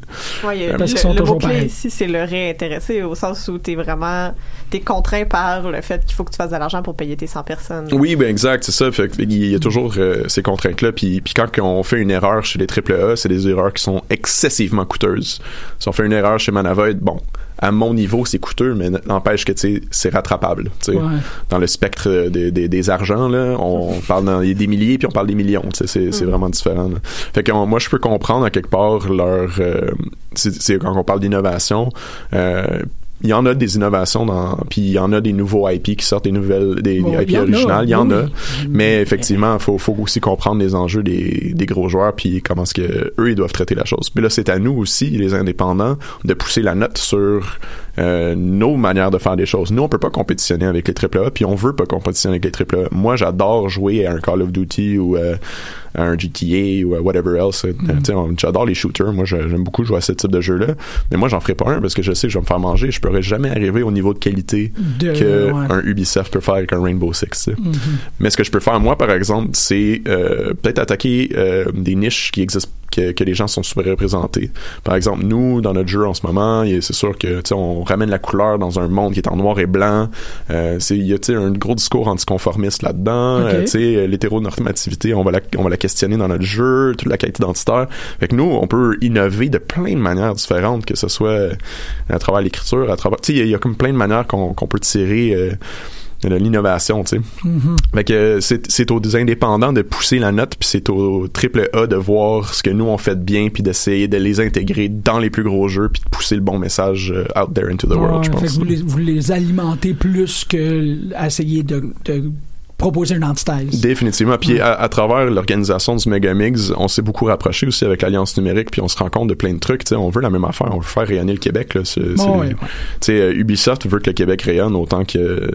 [SPEAKER 8] y a-
[SPEAKER 10] Parce qu'ils
[SPEAKER 8] le,
[SPEAKER 10] sont
[SPEAKER 8] le
[SPEAKER 10] toujours pareils.
[SPEAKER 8] ici, c'est le réintéresser au sens où t'es vraiment, t'es contraint par le fait qu'il faut que tu fasses de l'argent pour payer tes 100 personnes.
[SPEAKER 9] Oui, ben exact, c'est ça. Fait que il y a toujours euh, ces contraintes-là. Puis, puis quand on fait une erreur chez les AAA, c'est des erreurs qui sont excessivement coûteuses. Si on fait une erreur chez Manavoid, bon, à mon niveau, c'est coûteux, mais n'empêche que c'est rattrapable. tu sais.
[SPEAKER 10] Ouais.
[SPEAKER 9] Dans le spectre des, des, des argents, là, on parle dans des milliers puis on parle des millions. C'est, c'est vraiment différent. là. Fait que moi, je peux comprendre à quelque part leur. euh, c'est, c'est quand on parle d'innovation. Euh, il y en a des innovations dans, puis il y en a des nouveaux IP qui sortent des nouvelles, des
[SPEAKER 10] Bon,
[SPEAKER 9] IP originales, il y en a. Mais effectivement, faut, faut aussi comprendre les enjeux des, des gros joueurs puis comment est-ce que eux ils doivent traiter la chose. Mais là, c'est à nous aussi, les indépendants, de pousser la note sur euh, nos manières de faire des choses. Nous, on peut pas compétitionner avec les AAA, puis on veut pas compétitionner avec les AAA. Moi, j'adore jouer à un Call of Duty ou euh, à un GTA ou à whatever else. Euh, on- J'adore les shooters. Moi, j'aime beaucoup jouer à ce type de jeu-là. Mais moi, j'en ferai pas un parce que je sais que je vais me faire manger. Je pourrais jamais arriver au niveau de qualité
[SPEAKER 10] De-
[SPEAKER 9] que
[SPEAKER 10] ouais.
[SPEAKER 9] un Ubisoft peut faire avec un Rainbow Six.
[SPEAKER 10] Mhm.
[SPEAKER 9] Mais ce que je peux faire moi, par exemple, c'est euh, peut-être attaquer euh, des niches qui existent que, que les gens sont sous-représentés. Par exemple, nous, dans notre jeu en ce moment, c'est sûr que on ramène la couleur dans un monde qui est en noir et blanc. Euh, il y a un gros discours anticonformiste là-dedans.
[SPEAKER 10] Ok.
[SPEAKER 9] Euh, sais, l'hétéronormativité, on va la on va la questionner dans notre jeu, toute la qualité identitaire. Fait que nous, on peut innover de plein de manières différentes, que ce soit euh, à travers l'écriture, à travers, il y a- il y, a comme plein de manières qu'on qu'on peut tirer. euh, de l'innovation, tu sais.
[SPEAKER 10] Mhm.
[SPEAKER 9] Fait que c'est, c'est aux indépendants de pousser la note, puis c'est au triple A de voir ce que nous on fait de bien, puis d'essayer de les intégrer dans les plus gros jeux, puis de pousser le bon message euh, out there into the world, je
[SPEAKER 10] Ouais, fait
[SPEAKER 9] pense.
[SPEAKER 10] que vous, les, vous les alimentez plus que essayer de, de proposer une antithèse.
[SPEAKER 9] Définitivement. Puis à, à travers l'organisation du Megamix, on s'est beaucoup rapproché aussi avec l'Alliance numérique, puis on se rend compte de plein de trucs. On veut la même affaire, on veut faire rayonner le Québec. Là. C'est, c'est-
[SPEAKER 10] Ouais, ouais.
[SPEAKER 9] tu sais, Ubisoft veut que le Québec rayonne autant que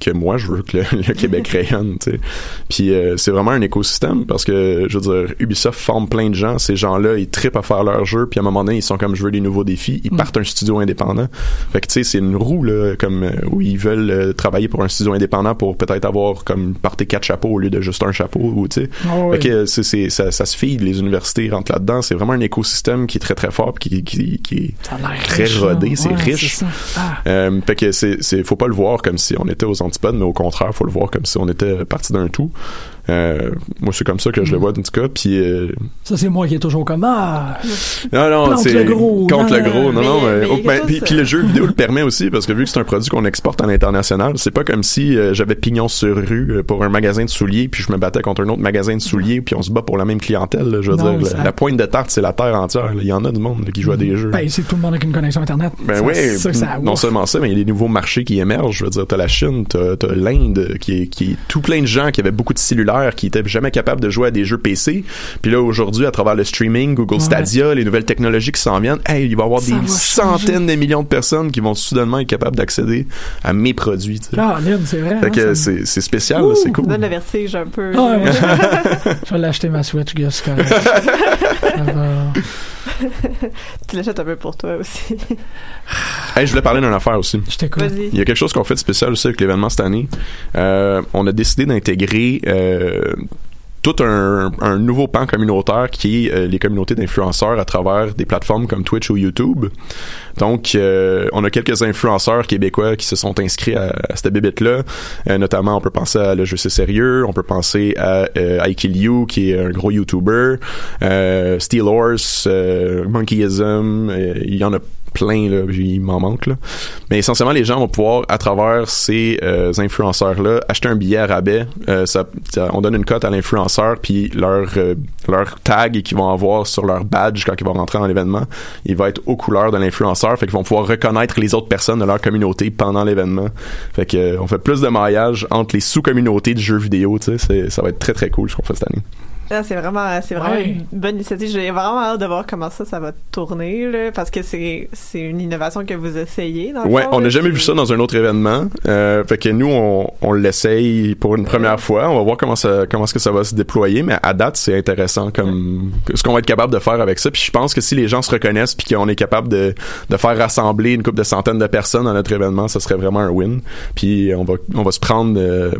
[SPEAKER 9] que moi, je veux que le, le Québec <laughs> rayonne. Tu sais. Puis euh, c'est vraiment un écosystème parce que je veux dire, Ubisoft forme plein de gens. Ces gens-là, ils trippent à faire leur jeu, puis à un moment donné, ils sont comme je veux des nouveaux défis. Ils
[SPEAKER 10] Mm.
[SPEAKER 9] partent un studio indépendant. Fait que tu sais, c'est une roue là, comme euh, où ils veulent euh, travailler pour un studio indépendant pour peut-être avoir comme partir quatre chapeaux au lieu de juste un chapeau ou tu sais.
[SPEAKER 10] Ouais.
[SPEAKER 9] Fait que ça, ça se feed, les universités rentrent là-dedans. C'est vraiment un écosystème qui est très très fort, puis qui, qui, qui est
[SPEAKER 10] Ça a l'air
[SPEAKER 9] très
[SPEAKER 10] riche,
[SPEAKER 9] rodé, c'est
[SPEAKER 10] Ouais,
[SPEAKER 9] riche.
[SPEAKER 10] Ah.
[SPEAKER 9] Fait que c'est, c'est, faut pas le voir comme si on était aux mais au contraire, faut le voir comme si on était parti d'un tout. Euh, moi, c'est comme ça que je le vois, en tout cas. Puis, euh,
[SPEAKER 10] Ça, c'est moi qui est toujours comme Ah!
[SPEAKER 9] non, non,
[SPEAKER 10] Plante
[SPEAKER 9] c'est
[SPEAKER 10] le gros,
[SPEAKER 9] contre le
[SPEAKER 10] non,
[SPEAKER 9] gros. Non,
[SPEAKER 8] mais-
[SPEAKER 9] non.
[SPEAKER 8] mais
[SPEAKER 9] euh, oh, ben, puis, puis le jeu vidéo le <laughs> permet aussi parce que vu que c'est un produit qu'on exporte à l'international, c'est pas comme si euh, j'avais pignon sur rue euh, pour un magasin de souliers puis je me battais contre un autre magasin de souliers puis on se bat pour la même clientèle. là. je veux
[SPEAKER 10] Non,
[SPEAKER 9] dire,
[SPEAKER 10] ça-
[SPEAKER 9] la, la pointe de tarte, c'est la terre entière. là. Il y en a du monde là, qui joue à des jeux.
[SPEAKER 10] Ben, c'est tout le monde avec une connexion Internet.
[SPEAKER 9] Ben
[SPEAKER 10] Ça,
[SPEAKER 9] oui,
[SPEAKER 10] c'est ça que ça-
[SPEAKER 9] non
[SPEAKER 10] ouf.
[SPEAKER 9] seulement ça, mais il y a des nouveaux marchés qui émergent. Je veux dire, t'as la Chine, t'as, t'as l'Inde, qui est, qui est tout plein de gens qui avaient beaucoup de cellulaires, qui étaient jamais capables de jouer à des jeux PC. Puis là, aujourd'hui, à travers le streaming, Google
[SPEAKER 10] Ouais.
[SPEAKER 9] Stadia, les nouvelles technologies qui s'en viennent, hey, il va y avoir
[SPEAKER 10] Ça
[SPEAKER 9] des centaines de millions de personnes qui vont soudainement être capables d'accéder à mes produits. tu sais.
[SPEAKER 10] Ah, c'est vrai. hein, ça-
[SPEAKER 9] c'est, spécial, c'est
[SPEAKER 8] Ça
[SPEAKER 9] cool.
[SPEAKER 8] donne le vertige un peu.
[SPEAKER 10] Ah, ouais, ouais. <laughs> je vais l'acheter ma Switch, Gus. c'est correct. <laughs> <laughs>
[SPEAKER 8] Tu l'achètes un peu pour toi aussi. <laughs>
[SPEAKER 9] Hey, je voulais parler d'une affaire aussi.
[SPEAKER 10] Je t'écoute.
[SPEAKER 8] Vas-y.
[SPEAKER 9] Il y a quelque chose qu'on fait de spécial aussi avec l'événement cette année. Euh, on a décidé d'intégrer euh, tout un, un nouveau pan communautaire qui est euh, les communautés d'influenceurs à travers des plateformes comme Twitch ou YouTube. Donc, euh, on a quelques influenceurs québécois qui se sont inscrits à, à cette bébête-là. Euh, notamment, on peut penser à Le Jeu C'est Sérieux, on peut penser à euh, I You, qui est un gros YouTuber, euh, Steel Horse, euh, Monkeyism, il y en a plein, là, il m'en manque. Mais essentiellement, les gens vont pouvoir, à travers ces euh, influenceurs-là, acheter un billet à rabais. On donne une cote à l'influenceur, puis leur, leur tag qu'ils vont avoir sur leur badge quand ils vont rentrer dans l'événement, il va être aux couleurs de l'influenceur, fait qu'ils vont pouvoir reconnaître les autres personnes de leur communauté pendant l'événement. Fait que euh, on fait plus de maillage entre les sous-communautés de jeux vidéo, tu sais, ça va être très très cool ce qu'on fait cette année.
[SPEAKER 8] Ah, c'est vraiment, c'est vraiment
[SPEAKER 10] Ouais.
[SPEAKER 8] une bonne initiative. J'ai vraiment hâte de voir comment ça, ça va tourner, là, parce que c'est, c'est une innovation que vous essayez. Dans le
[SPEAKER 9] Ouais,
[SPEAKER 8] fond,
[SPEAKER 9] on n'a jamais vu ça dans un autre événement. Euh, fait que nous, on, on l'essaye pour une première fois. On va voir comment ça, comment est-ce que ça va se déployer. Mais à date, c'est intéressant comme ce qu'on va être capable de faire avec ça. Puis je pense que si les gens se reconnaissent puis qu'on est capable de, de faire rassembler une couple de centaines de personnes dans notre événement, ça serait vraiment un win. Puis on va, on va se prendre euh,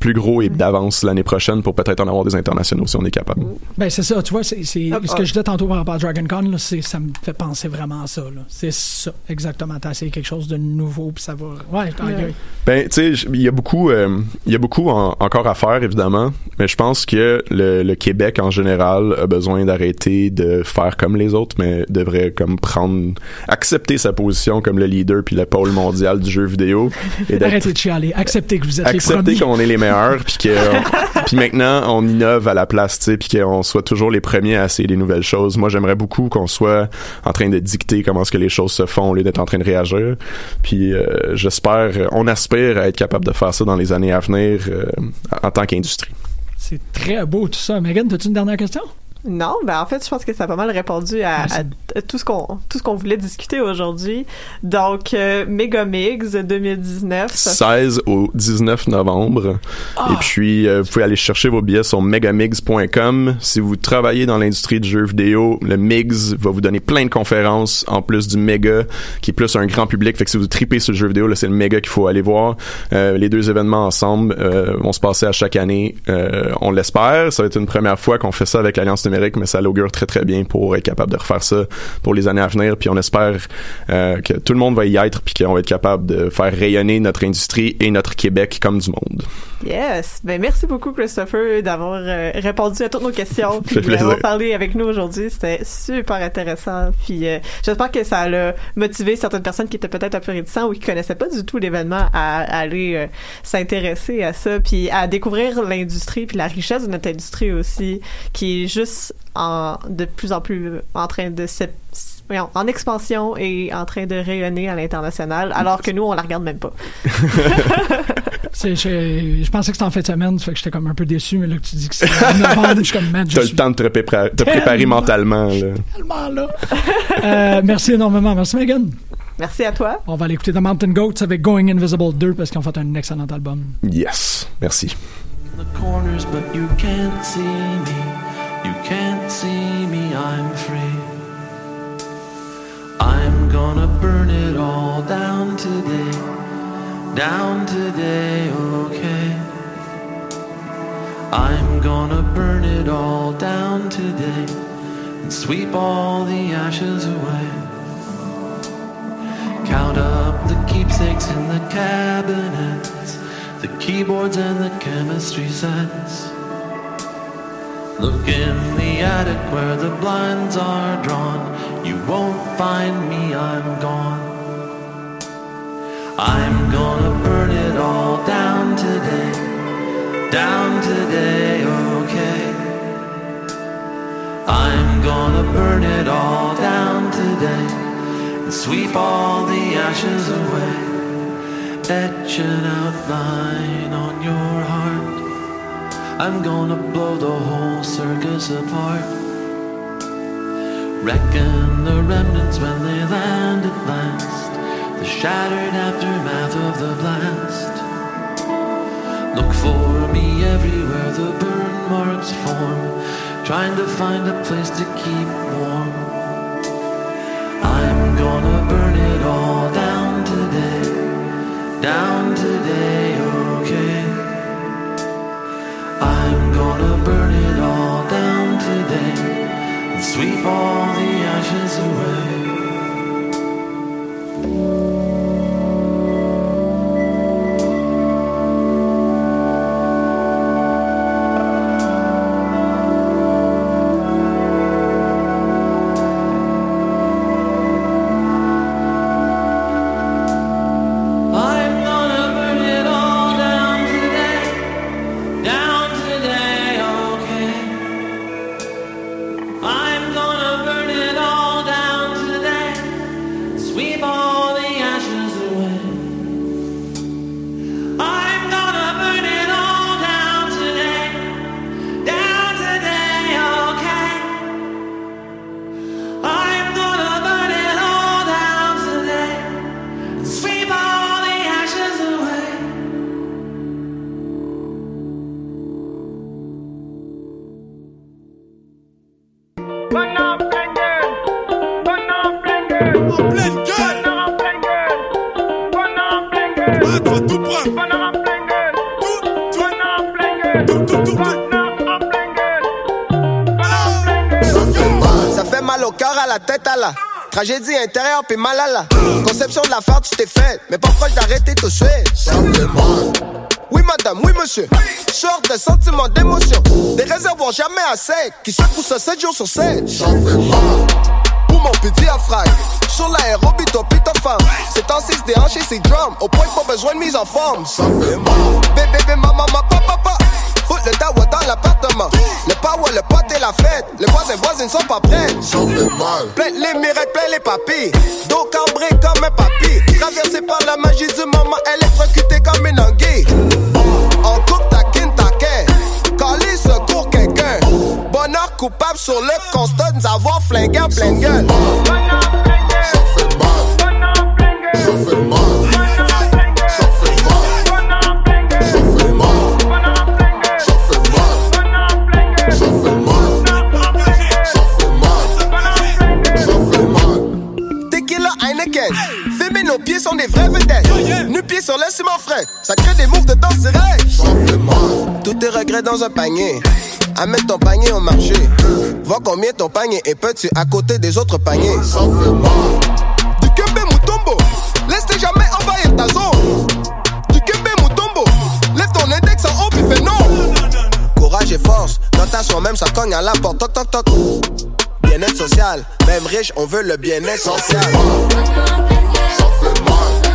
[SPEAKER 9] plus gros et d'avance l'année prochaine pour peut-être en avoir des internationaux si on est capable.
[SPEAKER 10] Ben, c'est ça, tu vois, c'est, c'est-
[SPEAKER 8] Hop,
[SPEAKER 10] ce que
[SPEAKER 8] hop.
[SPEAKER 10] je disais tantôt par rapport à Dragon Con, là, c'est, ça me fait penser vraiment à ça. Là. C'est ça, exactement. T'as essayé quelque chose de nouveau, puis ça va. Ouais, aïe.
[SPEAKER 9] Ben, tu sais, il y a beaucoup, euh, il y a beaucoup en- encore à faire évidemment, mais je pense que le, le Québec en général a besoin d'arrêter de faire comme les autres, mais devrait comme prendre, accepter sa position comme le leader puis le pôle mondial du jeu vidéo et
[SPEAKER 10] Arrêtez de chialer. Acceptez que vous êtes les
[SPEAKER 9] accepter
[SPEAKER 10] premiers.
[SPEAKER 9] qu'on est les meilleurs puis que puis maintenant on innove à la place tu puis qu'on soit toujours les premiers à essayer des nouvelles choses. Moi, j'aimerais beaucoup qu'on soit en train de dicter comment est-ce que les choses se font au lieu d'être en train de réagir. Puis euh, j'espère, on aspire à être capable de faire ça dans les années à venir euh, en tant qu'industrie.
[SPEAKER 10] C'est très beau tout ça. Megan, as-tu une dernière question?
[SPEAKER 8] Non, ben en fait, je pense que ça a pas mal répondu à, à tout ce qu'on tout ce qu'on voulait discuter aujourd'hui. Donc euh, Megamix 2019. ça-
[SPEAKER 9] 16 au 19 novembre.
[SPEAKER 8] Ah!
[SPEAKER 9] Et puis, euh, vous pouvez aller chercher vos billets sur megamigs.com. Si vous travaillez dans l'industrie du jeu vidéo, le MIGS va vous donner plein de conférences en plus du Mega, qui est plus un grand public. Fait que si vous tripez sur le jeu vidéo, là, c'est le Mega qu'il faut aller voir. Euh, les deux événements ensemble euh, vont se passer à chaque année. Euh, on l'espère. Ça va être une première fois qu'on fait ça avec l'Alliance numérique, mais ça l'augure très très bien pour être capable de refaire ça pour les années à venir. Puis on espère euh, que tout le monde va y être, puis qu'on va être capable de faire rayonner notre industrie et notre Québec comme du monde.
[SPEAKER 8] Yes. Ben merci beaucoup Christopher d'avoir euh, répondu à toutes nos questions <laughs> puis d'avoir parlé avec nous aujourd'hui. C'était super intéressant. Puis euh, j'espère que ça a motivé certaines personnes qui étaient peut-être un peu réticentes ou qui connaissaient pas du tout l'événement à, à aller euh, s'intéresser à ça puis à découvrir l'industrie puis la richesse de notre industrie aussi qui est juste en de plus en plus en train de se en expansion et en train de rayonner à l'international, alors que nous, on la regarde même pas. <laughs>
[SPEAKER 10] C'est- Je, je pensais que c'était en fin de semaine, ça fait que j'étais comme un peu déçu, mais là que tu dis que c'est je suis comme, man, je
[SPEAKER 9] T'as le temps de te préparer, te préparer mentalement. Là.
[SPEAKER 10] tellement là. Euh, merci énormément. Merci, Megan.
[SPEAKER 8] Merci à toi.
[SPEAKER 10] On va aller écouter The Mountain Goats avec Going Invisible 2 parce qu'ils ont fait un excellent album.
[SPEAKER 9] Yes. Merci.
[SPEAKER 2] the corners, but you can't see me. See me, I'm free. I'm gonna burn it all down today. Down today, okay. I'm gonna burn it all down today and sweep all the ashes away. Count up the keepsakes in the cabinets, the keyboards and the chemistry sets. Look in the attic where the blinds are drawn. You won't find me, I'm gone. I'm gonna burn it all down today. Down today, okay. I'm gonna burn it all down today and sweep all the ashes away. Etch an outline on your heart. I'm gonna blow the whole circus apart. Reckon the remnants when they land at last. The shattered aftermath of the blast. Look for me everywhere the burn marks form. Trying to find a place to keep warm. I'm gonna burn it all down today. Down today, gonna burn it all down today and sweep all the ashes away.
[SPEAKER 11] Tragédie intérieure, puis mal à la conception de la tu t'es fait. Mais pas proche d'arrêter tout suite. Ça fait mal. Oui, madame, oui, monsieur. Sorte de sentiments d'émotion. Des réservoirs jamais assez. Qui secouent ça 7 jours sur 7. Ça fait mal. Pour mon petit diaphragme. Sur l'aérobie, ta femme. C'est en 6 déhanché, c'est drum. Au point que pas besoin de mise en forme. Ça fait mal. Bébé, bébé, maman, ma papa, papa. Écoute le dawa dans l'appartement. Le power, le pote et la fête. Les voisins, voisines sont pas prêts.
[SPEAKER 12] Ça fait mal.
[SPEAKER 11] Plein les mirettes, plein les papilles. Dos cambré comme un papy. Traversé par la magie du moment, électrocuté comme une anguille. En coupe secours quelqu'un. Bonheur coupable sur le constat de nous avoir flingué en pleine gueule.
[SPEAKER 12] Ça fait mal. Ça fait mal.
[SPEAKER 11] Pieds sont des vrais vedettes. Nu pieds sur le ciment frais. Ça crée des moves de danse direct.
[SPEAKER 12] Ça fait mal.
[SPEAKER 11] Tous tes regrets dans un panier. Amène ton panier au marché. Vois combien ton panier est petit à côté des autres paniers. Du Kembe Mutombo. Laisse-les jamais envahir ta zone. Du Kembe Mutombo. Lève ton index en haut puis fais non. Courage et force. Notation même ça cogne à la porte. Toc toc toc. Bien-être social. Même riche, on veut le bien-être social.
[SPEAKER 12] Ça fait mal.